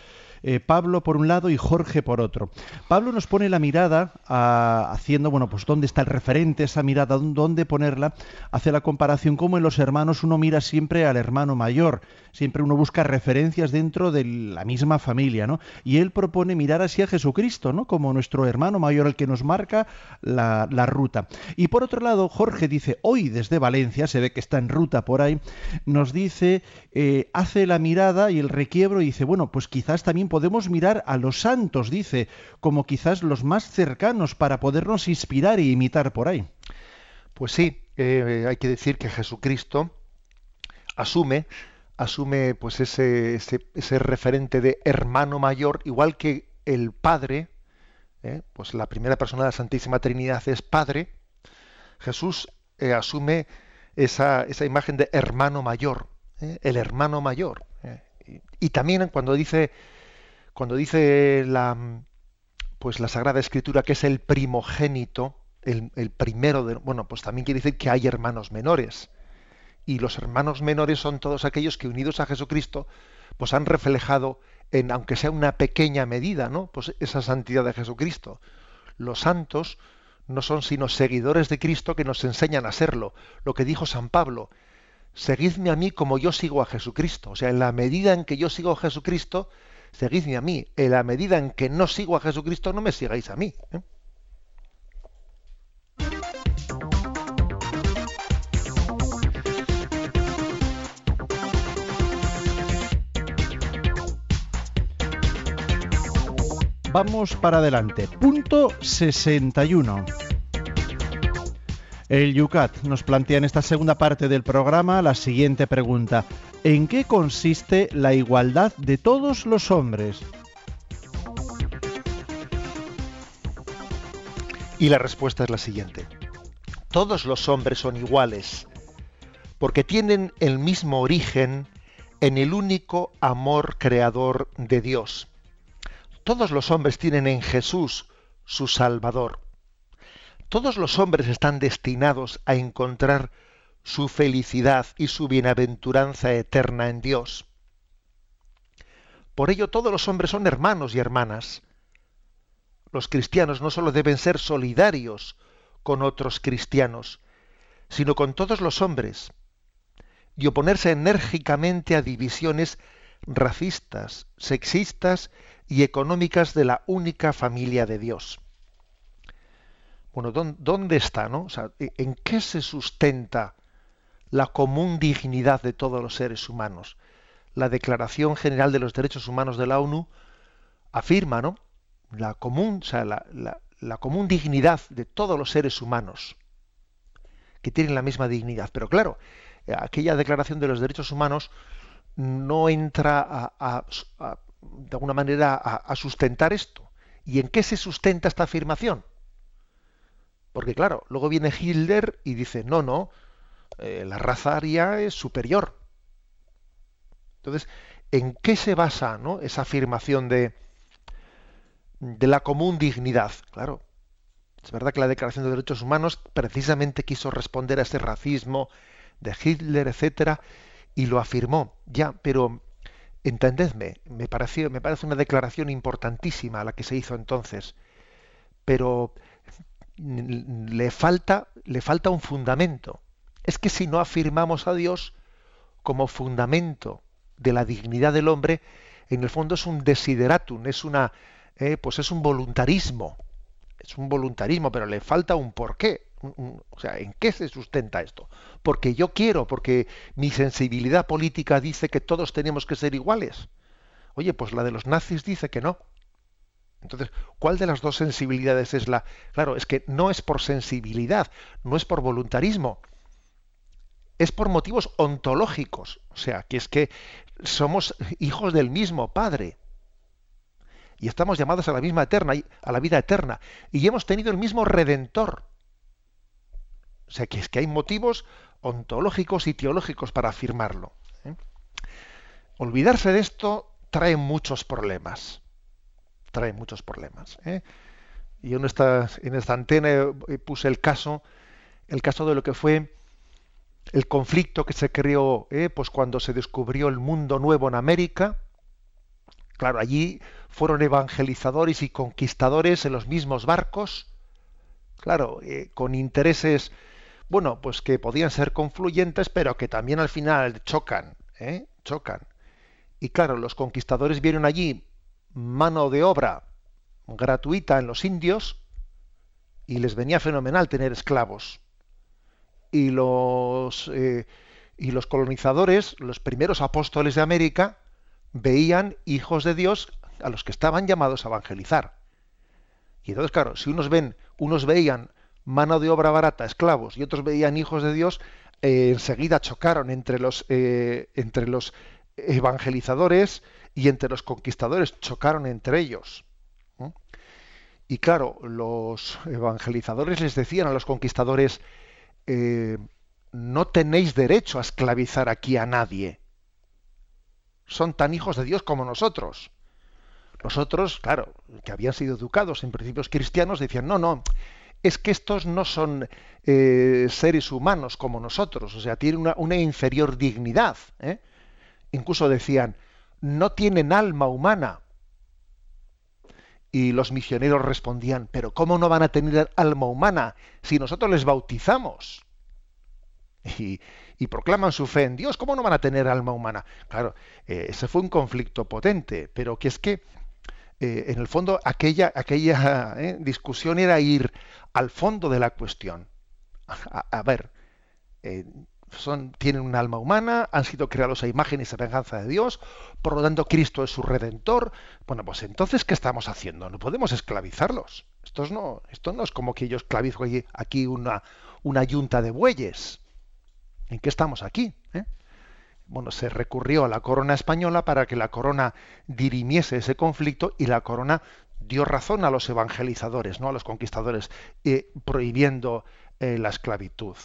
[SPEAKER 2] Eh, Pablo por un lado y Jorge por otro. Pablo nos pone la mirada a- haciendo, bueno, pues dónde está el referente, esa mirada, dónde- ponerla, hace la comparación como en los hermanos uno mira siempre al hermano mayor, siempre uno busca referencias dentro de la misma familia, ¿no? Y él propone mirar así a Jesucristo, ¿no? Como nuestro hermano mayor, el que nos marca la, la ruta. Y por otro lado, Jorge dice, hoy desde Valencia, se ve que está en ruta por ahí, nos dice, eh, hace la mirada y el requiebro y dice, bueno, pues quizás también podemos mirar a los santos, dice, como quizás los más cercanos para podernos inspirar e imitar por ahí.
[SPEAKER 3] Pues sí, eh, hay que decir que Jesucristo asume, asume pues ese, ese, referente de hermano mayor, igual que el Padre, ¿eh? pues la primera persona de la Santísima Trinidad es Padre, Jesús eh, asume esa, esa imagen de hermano mayor, el hermano mayor. y también cuando dice, cuando dice la, pues la Sagrada Escritura que es el primogénito, el, primero de, bueno, pues también quiere decir que hay hermanos menores. Y los hermanos menores son todos aquellos que unidos a Jesucristo, pues han reflejado en, aunque sea una pequeña medida, ¿no? Pues esa santidad de Jesucristo. Los santos no son sino seguidores de Cristo que nos enseñan a serlo. Lo que dijo San Pablo, seguidme a mí como yo sigo a Jesucristo. O sea, en la medida en que yo sigo a Jesucristo, seguidme a mí. En la medida en que no sigo a Jesucristo, no me sigáis a mí. ¿eh?
[SPEAKER 2] Vamos para adelante. Punto 61. El Yucat nos plantea en esta segunda parte del programa la siguiente pregunta. ¿En qué consiste la igualdad de todos los hombres?
[SPEAKER 3] Y la respuesta es la siguiente. Todos los hombres son iguales porque tienen el mismo origen en el único amor creador de Dios. Todos los hombres tienen en Jesús su Salvador todos los hombres están destinados a encontrar su felicidad y su bienaventuranza eterna en Dios. Por ello todos los hombres son hermanos y hermanas. Los cristianos no solo deben ser solidarios con otros cristianos, sino con todos los hombres, y oponerse enérgicamente a divisiones racistas, sexistas y económicas de la única familia de Dios. Bueno, ¿dónde está, no? ¿en qué se sustenta la común dignidad de todos los seres humanos? La Declaración General de los Derechos Humanos de la ONU afirma, ¿no? La común, la, común dignidad de todos los seres humanos, que tienen la misma dignidad. Pero claro, aquella Declaración de los Derechos Humanos no entra a, de alguna manera a sustentar esto. ¿Y en qué se sustenta esta afirmación? Porque claro, luego viene Hitler y dice, no, no, eh, la raza aria es superior. Entonces, ¿en qué se basa ¿no? esa afirmación de, de la común dignidad? Claro, es verdad que la Declaración de Derechos Humanos precisamente quiso responder a ese racismo de Hitler, etcétera, y lo afirmó. Ya, pero entendedme, me pareció, me parece una declaración importantísima la que se hizo entonces. Pero le falta, le falta un fundamento. Es que si no afirmamos a Dios como fundamento de la dignidad del hombre, en el fondo es un desideratum, es una, eh, pues es un voluntarismo, es un voluntarismo, pero le falta un porqué. o sea, ¿en qué se sustenta esto? Porque yo quiero, porque mi sensibilidad política dice que todos tenemos que ser iguales. Oye, pues la de los nazis dice que no. Entonces, ¿cuál de las dos sensibilidades es la? Claro, es que no es por sensibilidad, no es por voluntarismo, es por motivos ontológicos. O sea, que es que somos hijos del mismo Padre. Y estamos llamados a la misma eterna, a la vida eterna. Y hemos tenido el mismo redentor. O sea, que es que hay motivos ontológicos y teológicos para afirmarlo. ¿eh? Olvidarse de esto trae muchos problemas trae muchos problemas. ¿eh? Y en esta, en esta antena eh, puse el caso, el caso de lo que fue el conflicto que se creó ¿eh? pues cuando se descubrió el mundo nuevo en América. Claro, allí fueron evangelizadores y conquistadores en los mismos barcos, claro, con intereses, bueno, pues que podían ser confluyentes, pero que también al final chocan, chocan. Y claro, los conquistadores vieron allí mano de obra gratuita en los indios y les venía fenomenal tener esclavos. Y los, eh, y los colonizadores, los primeros apóstoles de América, veían hijos de Dios a los que estaban llamados a evangelizar. Y entonces, claro, si unos ven, unos veían mano de obra barata, esclavos, y otros veían hijos de Dios, eh, enseguida chocaron entre los, eh, entre los evangelizadores y entre los conquistadores chocaron entre ellos. Y claro, los evangelizadores les decían a los conquistadores, eh, no tenéis derecho a esclavizar aquí a nadie. Son tan hijos de Dios como nosotros. Nosotros, claro, que habían sido educados en principios cristianos, decían, no, no, es que estos no son eh, seres humanos como nosotros, o sea, tienen una, una inferior dignidad. ¿eh? Incluso decían, no tienen alma humana. Y los misioneros respondían, pero ¿cómo no van a tener alma humana si nosotros les bautizamos? y, proclaman su fe en Dios, ¿cómo no van a tener alma humana? Claro, eh, ese fue un conflicto potente, pero que es que eh, en el fondo aquella, aquella eh, discusión era ir al fondo de la cuestión. A, ver, son, tienen un alma humana, han sido creados a imagen y semejanza de Dios, por lo tanto Cristo es su redentor. Bueno, pues entonces, ¿qué estamos haciendo? No podemos esclavizarlos. Esto no, esto no es como que yo esclavizo aquí una, una yunta de bueyes. ¿En qué estamos aquí? ¿Eh? Bueno, se recurrió a la corona española para que la corona dirimiese ese conflicto y la corona dio razón a los evangelizadores, no a los conquistadores, eh, prohibiendo eh, la esclavitud.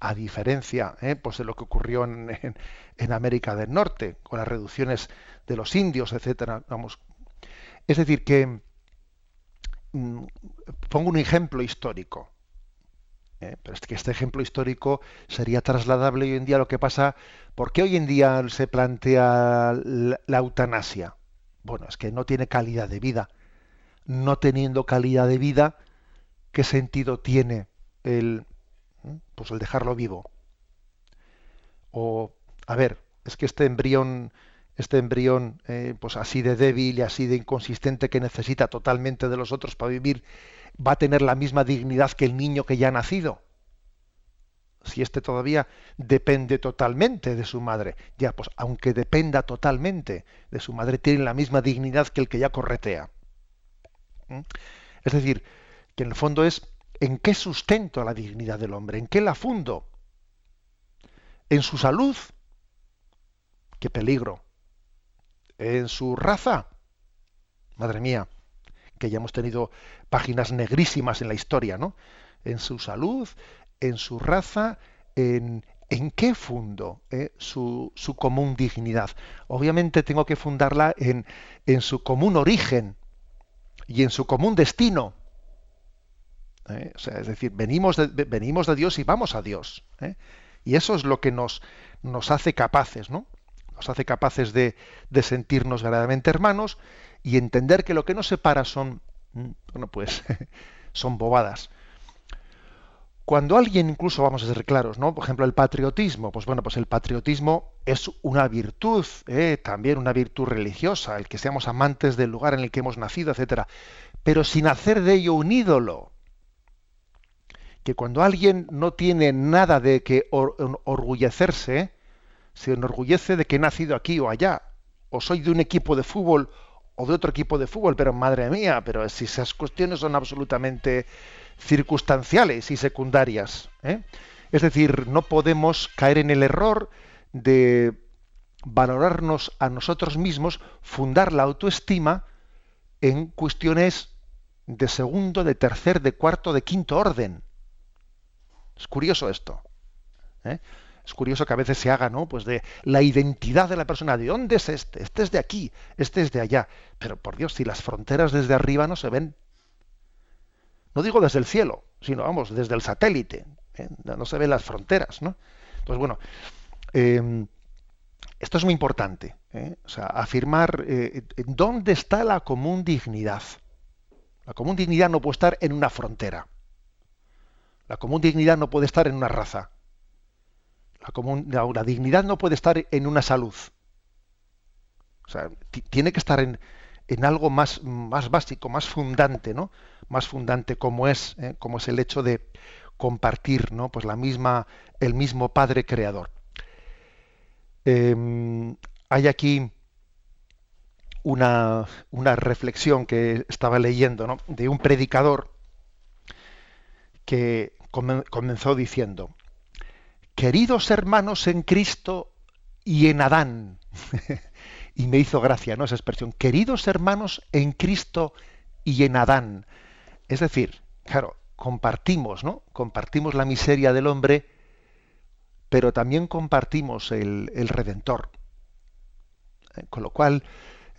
[SPEAKER 3] A diferencia pues de lo que ocurrió en, América del Norte, con las reducciones de los indios, etcétera. Vamos. Es decir, que mm, pongo un ejemplo histórico. ¿eh? pero es que este ejemplo histórico sería trasladable hoy en día a lo que pasa. ¿Por qué hoy en día se plantea la, eutanasia? Bueno, es que no tiene calidad de vida. No teniendo calidad de vida, ¿qué sentido tiene el, ¿eh? Pues el dejarlo vivo? O, a ver, es que este embrión, este embrión, eh, pues así de débil y así de inconsistente que necesita totalmente de los otros para vivir, va a tener la misma dignidad que el niño que ya ha nacido. Si éste todavía depende totalmente de su madre, ya pues aunque dependa totalmente de su madre, tiene la misma dignidad que el que ya corretea. ¿Mm? Es decir, que en el fondo es en qué sustento la dignidad del hombre, en qué la fundo. En su salud, qué peligro. En su raza, madre mía, que ya hemos tenido páginas negrísimas en la historia, ¿no? En su salud, en su raza, en, ¿En qué fundo eh, su, su, común dignidad? Obviamente tengo que fundarla en, en, su común origen y en su común destino. ¿Eh? O sea, es decir, venimos de, venimos de Dios y vamos a Dios. ¿eh? Y eso es lo que nos, nos hace capaces, ¿no? Nos hace capaces de, de sentirnos verdaderamente hermanos y entender que lo que nos separa son, mm, bueno, pues, son bobadas. Cuando alguien, incluso vamos a ser claros, ¿no? Por ejemplo, el patriotismo, pues bueno, pues el patriotismo es una virtud, ¿eh? también una virtud religiosa, el que seamos amantes del lugar en el que hemos nacido, etcétera, pero sin hacer de ello un ídolo. Que cuando alguien no tiene nada de que orgullecerse, se enorgullece de que he nacido aquí o allá, o soy de un equipo de fútbol o de otro equipo de fútbol, pero madre mía, pero si esas cuestiones son absolutamente circunstanciales y secundarias. ¿eh? Es decir, no podemos caer en el error de valorarnos a nosotros mismos, fundar la autoestima en cuestiones de segundo, de tercer, de cuarto, de quinto orden. Es curioso esto. ¿eh? Es curioso que a veces se haga, ¿no? Pues de la identidad de la persona, ¿de dónde es este? Este es de aquí, este es de allá. Pero por Dios, si las fronteras desde arriba no se ven. No digo desde el cielo, sino vamos, desde el satélite. ¿eh? No se ven las fronteras, ¿no? Entonces, bueno, em, esto es muy importante. ¿eh? O sea, afirmar eh, dónde está la común dignidad. La común dignidad no puede estar en una frontera. La común dignidad no puede estar en una raza. La, dignidad no puede estar en una salud. O sea, tiene que estar en, en algo más, más, básico, más fundante, ¿no? Más fundante como es, ¿eh? como es el hecho de compartir, ¿no? Pues la misma, el mismo Padre Creador. Em, hay aquí una, una, reflexión que estaba leyendo, ¿no? De un predicador que comenzó diciendo: queridos hermanos en Cristo y en Adán. y me hizo gracia, ¿no? Esa expresión, queridos hermanos en Cristo y en Adán. Es decir, claro, compartimos, ¿no? Compartimos la miseria del hombre, pero también compartimos el, Redentor. Eh, con lo cual,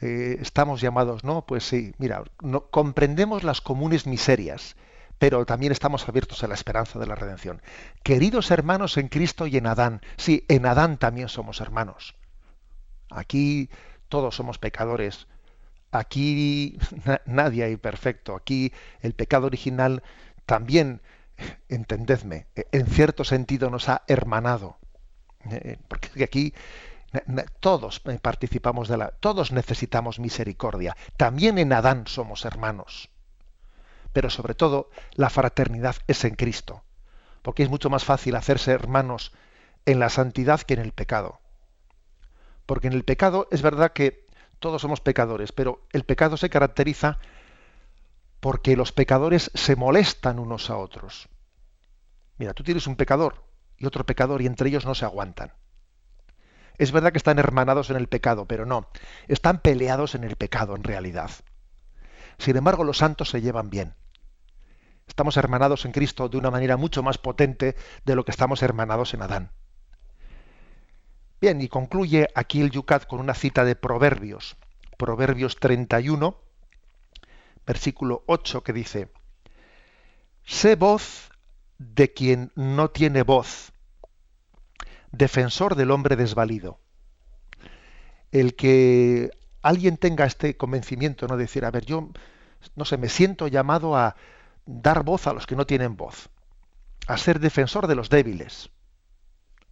[SPEAKER 3] eh, estamos llamados, ¿no? Pues sí, mira, no, comprendemos las comunes miserias, pero también estamos abiertos a la esperanza de la redención. Queridos hermanos en Cristo y en Adán, sí, en Adán también somos hermanos. Aquí todos somos pecadores. Aquí nadie hay perfecto. Aquí el pecado original también entendedme, en cierto sentido nos ha hermanado. Porque aquí todos participamos de la, todos necesitamos misericordia. También en Adán somos hermanos. Pero sobre todo, la fraternidad es en Cristo. Porque es mucho más fácil hacerse hermanos en la santidad que en el pecado. Porque en el pecado es verdad que todos somos pecadores, pero el pecado se caracteriza porque los pecadores se molestan unos a otros. Mira, tú tienes un pecador y otro pecador y entre ellos no se aguantan. Es verdad que están hermanados en el pecado, pero no, están peleados en el pecado en realidad. Sin embargo, los santos se llevan bien. Estamos hermanados en Cristo de una manera mucho más potente de lo que estamos hermanados en Adán. Bien, y concluye aquí el Yucat con una cita de Proverbios, Proverbios 31, versículo 8, que dice, Sé voz de quien no tiene voz, defensor del hombre desvalido. El que alguien tenga este convencimiento, no decir, a ver, yo, no sé, me siento llamado a dar voz a los que no tienen voz, a ser defensor de los débiles,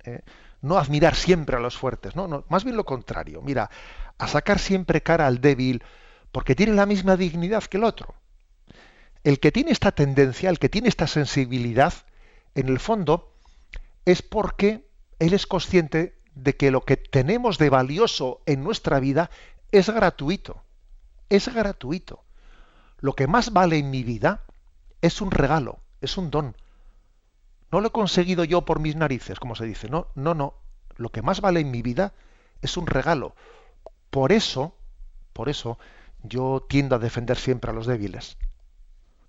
[SPEAKER 3] ¿eh? no admirar siempre a los fuertes, no, no, más bien lo contrario, mira, a sacar siempre cara al débil, porque tiene la misma dignidad que el otro. El que tiene esta tendencia, el que tiene esta sensibilidad, en el fondo, es porque él es consciente de que lo que tenemos de valioso en nuestra vida es gratuito. Es gratuito. Lo que más vale en mi vida es un regalo, es un don. No lo he conseguido yo por mis narices, como se dice. No, no, no. Lo que más vale en mi vida es un regalo. Por eso, por eso, yo tiendo a defender siempre a los débiles.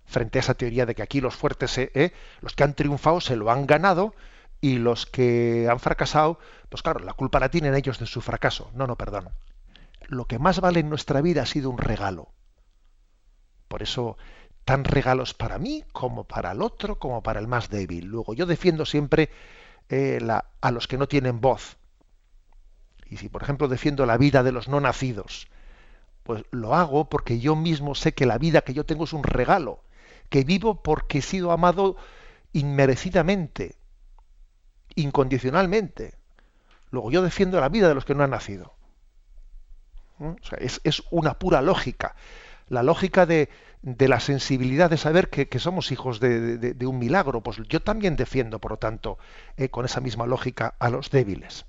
[SPEAKER 3] Frente a esa teoría de que aquí los fuertes, eh, los que han triunfado, se lo han ganado y los que han fracasado, pues claro, la culpa la tienen ellos de su fracaso. No, no, perdón. Lo que más vale en nuestra vida ha sido un regalo. Por eso, tan regalos para mí como para el otro, como para el más débil. Luego, yo defiendo siempre eh, a los que no tienen voz. Y si, por ejemplo, defiendo la vida de los no nacidos, pues lo hago porque yo mismo sé que la vida que yo tengo es un regalo, que vivo porque he sido amado inmerecidamente, incondicionalmente. Luego yo defiendo la vida de los que no han nacido. Es, una pura lógica. La lógica de, la sensibilidad de saber que, somos hijos de, un milagro. Pues yo también defiendo, por lo tanto, eh, con esa misma lógica a los débiles.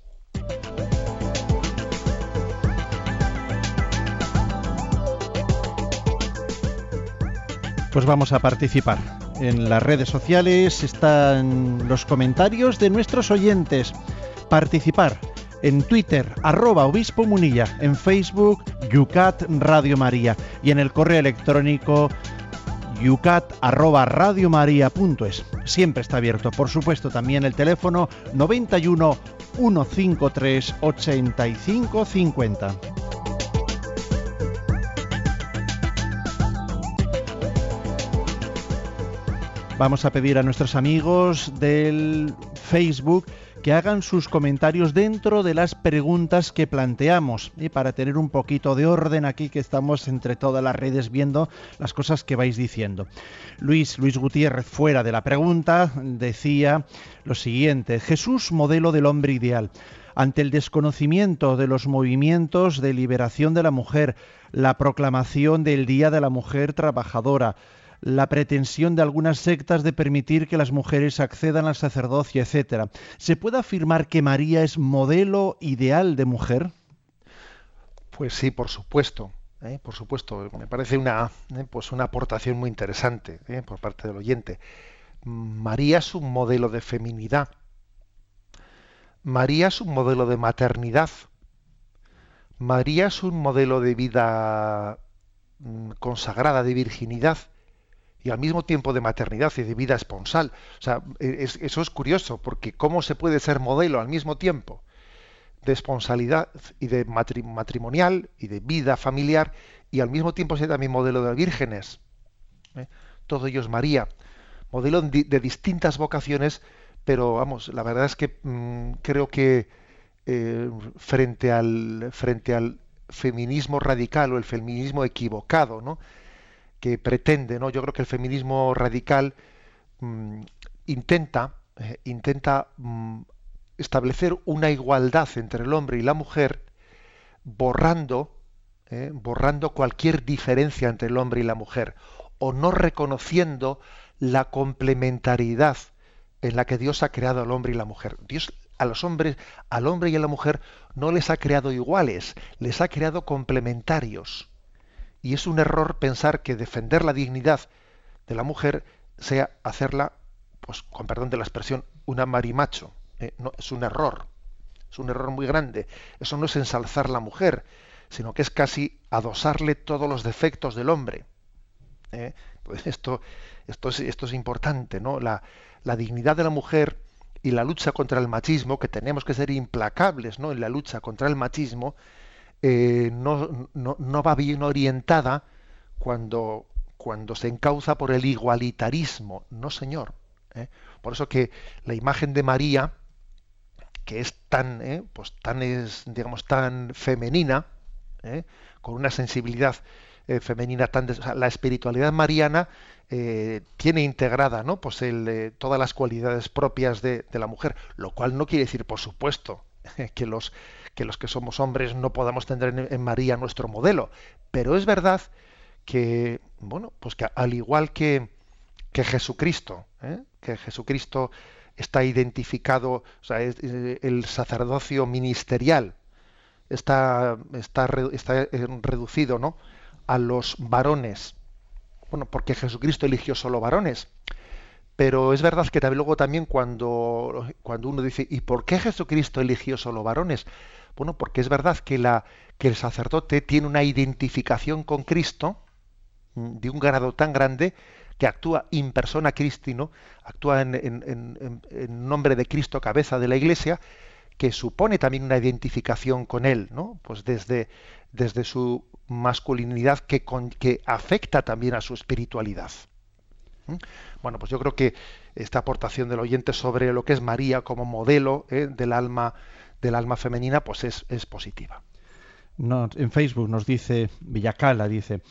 [SPEAKER 2] Pues vamos a participar en las redes sociales, están los comentarios de nuestros oyentes. Participar en Twitter, arroba obispo munilla, en Facebook, Yucat Radio María y en el correo electrónico yucat arroba radiomaria.es. Siempre está abierto, por supuesto, también el teléfono 91 153 85 50. Vamos a pedir a nuestros amigos del Facebook que hagan sus comentarios dentro de las preguntas que planteamos y para tener un poquito de orden aquí que estamos entre todas las redes viendo las cosas que vais diciendo. Luis Luis Gutiérrez fuera de la pregunta decía lo siguiente, Jesús modelo del hombre ideal. Ante el desconocimiento de los movimientos de liberación de la mujer, la proclamación del Día de la Mujer Trabajadora, la pretensión de algunas sectas de permitir que las mujeres accedan al sacerdocio, etc. ¿Se puede afirmar que María es modelo ideal de mujer?
[SPEAKER 3] Pues sí, por supuesto. ¿eh? Por supuesto, me parece una, ¿eh? pues una aportación muy interesante ¿eh? por parte del oyente. María es un modelo de feminidad. María es un modelo de maternidad. María es un modelo de vida mm, consagrada, de virginidad y al mismo tiempo de maternidad y de vida esponsal. O sea, e, eso es curioso, porque ¿cómo se puede ser modelo al mismo tiempo de esponsalidad y de matrimonial y de vida familiar y al mismo tiempo ser también modelo de vírgenes? ¿Eh? Todo ello es María, modelo de, distintas vocaciones, pero vamos, la verdad es que mm, creo que eh, frente al frente al feminismo radical o el feminismo equivocado, ¿no? Que pretende, ¿no? Yo creo que el feminismo radical mm, intenta, eh, intenta mm, establecer una igualdad entre el hombre y la mujer, borrando, eh, borrando cualquier diferencia entre el hombre y la mujer, o no reconociendo la complementariedad en la que Dios ha creado al hombre y la mujer. Dios a los hombres, al hombre y a la mujer no les ha creado iguales, les ha creado complementarios. Y es un error pensar que defender la dignidad de la mujer sea hacerla, pues con perdón de la expresión, una marimacho. Eh, es un error. Es un error muy grande. Eso no es ensalzar la mujer, sino que es casi adosarle todos los defectos del hombre. ¿eh? Pues esto, esto, es, esto es importante, ¿no? La, la dignidad de la mujer y la lucha contra el machismo, que tenemos que ser implacables ¿no? en la lucha contra el machismo, eh, no, no, va bien orientada cuando, cuando se encauza por el igualitarismo. No, señor. ¿eh? Por eso que la imagen de María, que es tan, ¿eh? pues tan es, digamos, tan femenina, con una sensibilidad femenina tan la espiritualidad mariana eh, tiene integrada ¿no? pues eh, todas las cualidades propias de, la mujer, lo cual no quiere decir, por supuesto, que los, que los que somos hombres no podamos tener en, María nuestro modelo, pero es verdad que, bueno, pues que al igual que, que Jesucristo, ¿eh? que Jesucristo está identificado, o sea, el sacerdocio ministerial está, está, está reducido ¿no? a los varones bueno, porque Jesucristo eligió solo varones. Pero es verdad que luego también cuando, cuando uno dice, ¿y por qué Jesucristo eligió solo varones? Bueno, porque es verdad que, la, que el sacerdote tiene una identificación con Cristo mm, de un grado tan grande que actúa in persona Cristo, actúa en, en, nombre de Cristo, cabeza de la Iglesia, que supone también una identificación con Él, ¿no? Pues desde, desde su masculinidad que, que afecta también a su espiritualidad. Bueno, pues yo creo que esta aportación del oyente sobre lo que es María como modelo ¿eh? del alma del alma femenina, pues es, es positiva.
[SPEAKER 2] en Facebook nos dice Villacala, dice,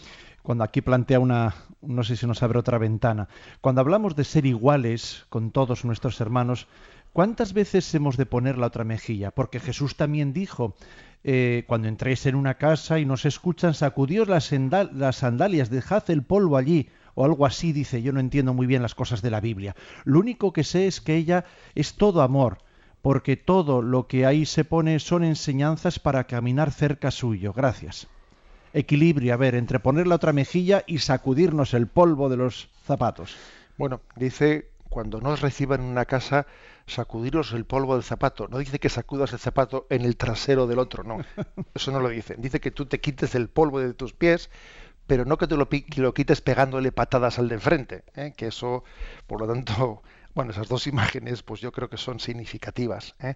[SPEAKER 2] cuando aquí plantea una, no sé si nos abre otra ventana, cuando hablamos de ser iguales con todos nuestros hermanos, ¿cuántas veces hemos de poner la otra mejilla? Porque Jesús también dijo, eh, cuando entréis en una casa y nos escuchan, sacudíos las, las sandalias, dejad el polvo allí, o algo así dice, yo no entiendo muy bien las cosas de la Biblia. Lo único que sé es que ella es todo amor, porque todo lo que ahí se pone son enseñanzas para caminar cerca suyo. Gracias. Equilibrio, a ver, entre poner la otra mejilla y sacudirnos el polvo de los zapatos.
[SPEAKER 3] Bueno, dice, cuando nos reciban en una casa, sacudiros el polvo del zapato. No dice que sacudas el zapato en el trasero del otro, no. Eso no lo dice. Dice que tú te quites el polvo de tus pies, pero no que te lo, lo quites pegándole patadas al de enfrente. ¿eh? Que eso, por lo tanto, bueno, esas dos imágenes, pues yo creo que son significativas. ¿eh?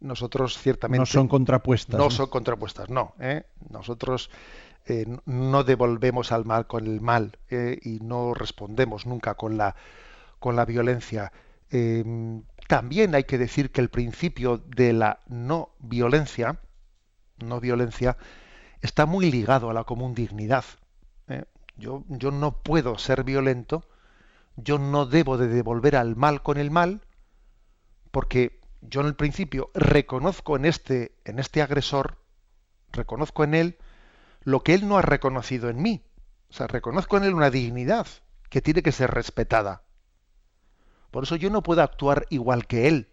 [SPEAKER 3] Nosotros ciertamente...
[SPEAKER 2] No son contrapuestas.
[SPEAKER 3] No, son contrapuestas, no. ¿eh? Nosotros... no devolvemos al mal con el mal y no respondemos nunca con la con la violencia. Em, también hay que decir que el principio de la no violencia, no violencia, está muy ligado a la común dignidad. ¿eh? Yo, yo no puedo ser violento, yo no debo de devolver al mal con el mal, porque yo en el principio reconozco en este, en este agresor, reconozco en él lo que él no ha reconocido en mí. O sea, reconozco en él una dignidad que tiene que ser respetada. Por eso yo no puedo actuar igual que él.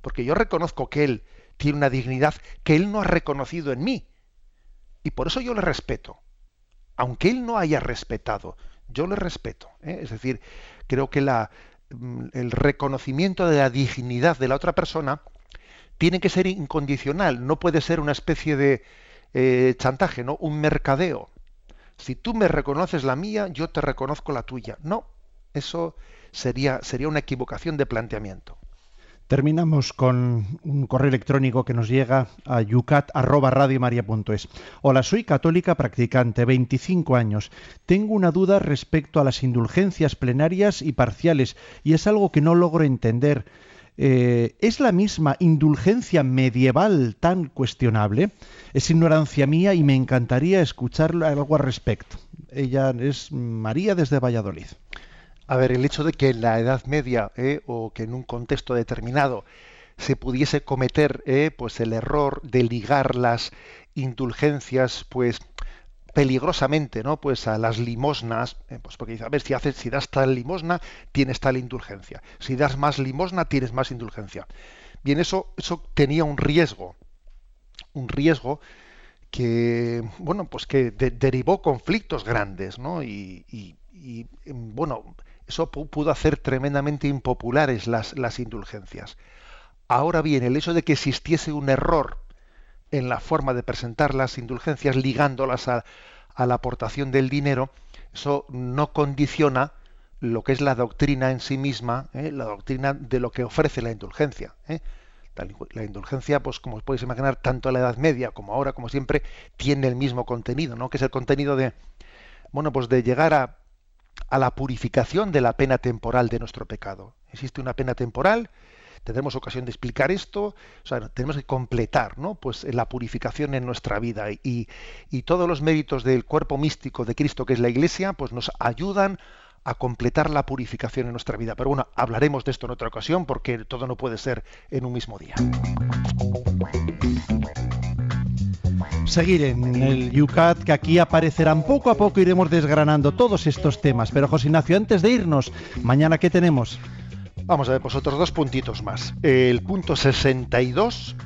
[SPEAKER 3] Porque yo reconozco que él tiene una dignidad que él no ha reconocido en mí. Y por eso yo le respeto. Aunque él no haya respetado, yo le respeto. ¿eh? Es decir, creo que mm, el reconocimiento de la dignidad de la otra persona tiene que ser incondicional, no puede ser una especie de eh, chantaje, ¿no? Un mercadeo. Si tú me reconoces la mía, yo te reconozco la tuya. No, eso sería, sería una equivocación de planteamiento.
[SPEAKER 2] Terminamos con un correo electrónico que nos llega a yucat@radiomaria.es. Hola, soy católica practicante, 25 años. Tengo una duda respecto a las indulgencias plenarias y parciales y es algo que no logro entender. Eh, ¿Es la misma indulgencia medieval tan cuestionable? Es ignorancia mía y me encantaría escuchar algo al respecto. Ella es María desde Valladolid.
[SPEAKER 3] A ver, el hecho de que en la Edad Media ¿eh? o que en un contexto determinado se pudiese cometer ¿eh? pues el error de ligar las indulgencias pues peligrosamente no pues a las limosnas ¿eh? pues porque a ver si haces si das tal limosna tienes tal indulgencia si das más limosna tienes más indulgencia bien eso eso tenía un riesgo un riesgo que bueno pues que derivó conflictos grandes no y, y bueno eso pudo hacer tremendamente impopulares las, indulgencias. Ahora bien, el hecho de que existiese un error en la forma de presentar las indulgencias ligándolas a, la aportación del dinero, eso no condiciona lo que es la doctrina en sí misma, ¿eh? la doctrina de lo que ofrece la indulgencia. ¿eh? La, indulgencia, pues como podéis imaginar, tanto en la Edad Media como ahora, como siempre, tiene el mismo contenido, ¿no? Que es el contenido de, bueno, pues de llegar a a la purificación de la pena temporal de nuestro pecado. Existe una pena temporal, tendremos ocasión de explicar esto, o sea, tenemos que completar ¿no? pues, la purificación en nuestra vida y, y, todos los méritos del cuerpo místico de Cristo, que es la Iglesia, pues nos ayudan a completar la purificación en nuestra vida. Pero bueno, hablaremos de esto en otra ocasión porque todo no puede ser en un mismo día
[SPEAKER 2] seguir en el UCAT, que aquí aparecerán poco a poco, iremos desgranando todos estos temas. Pero José Ignacio, antes de irnos, mañana ¿qué tenemos?
[SPEAKER 3] Vamos a ver, pues otros dos puntitos más. El punto 62,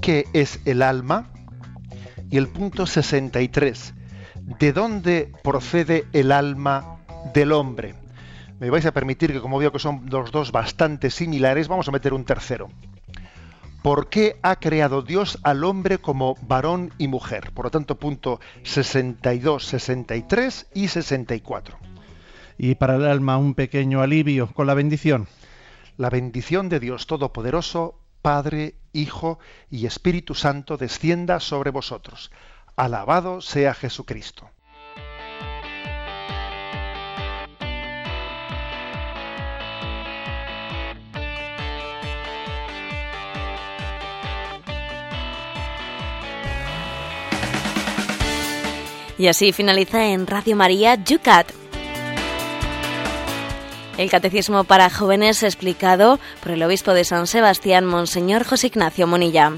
[SPEAKER 3] ¿qué es el alma? Y el punto 63, ¿de dónde procede el alma del hombre? Me vais a permitir que como veo que son los dos bastante similares, vamos a meter un tercero. ¿Por qué ha creado Dios al hombre como varón y mujer? Por lo tanto, punto 62, 63 y 64.
[SPEAKER 2] Y para el alma un pequeño alivio con la bendición.
[SPEAKER 3] La bendición de Dios Todopoderoso, Padre, Hijo y Espíritu Santo descienda sobre vosotros. Alabado sea Jesucristo.
[SPEAKER 1] Y así finaliza en Radio María Yucat. El Catecismo para Jóvenes explicado por el Obispo de San Sebastián, Monseñor José Ignacio Monilla.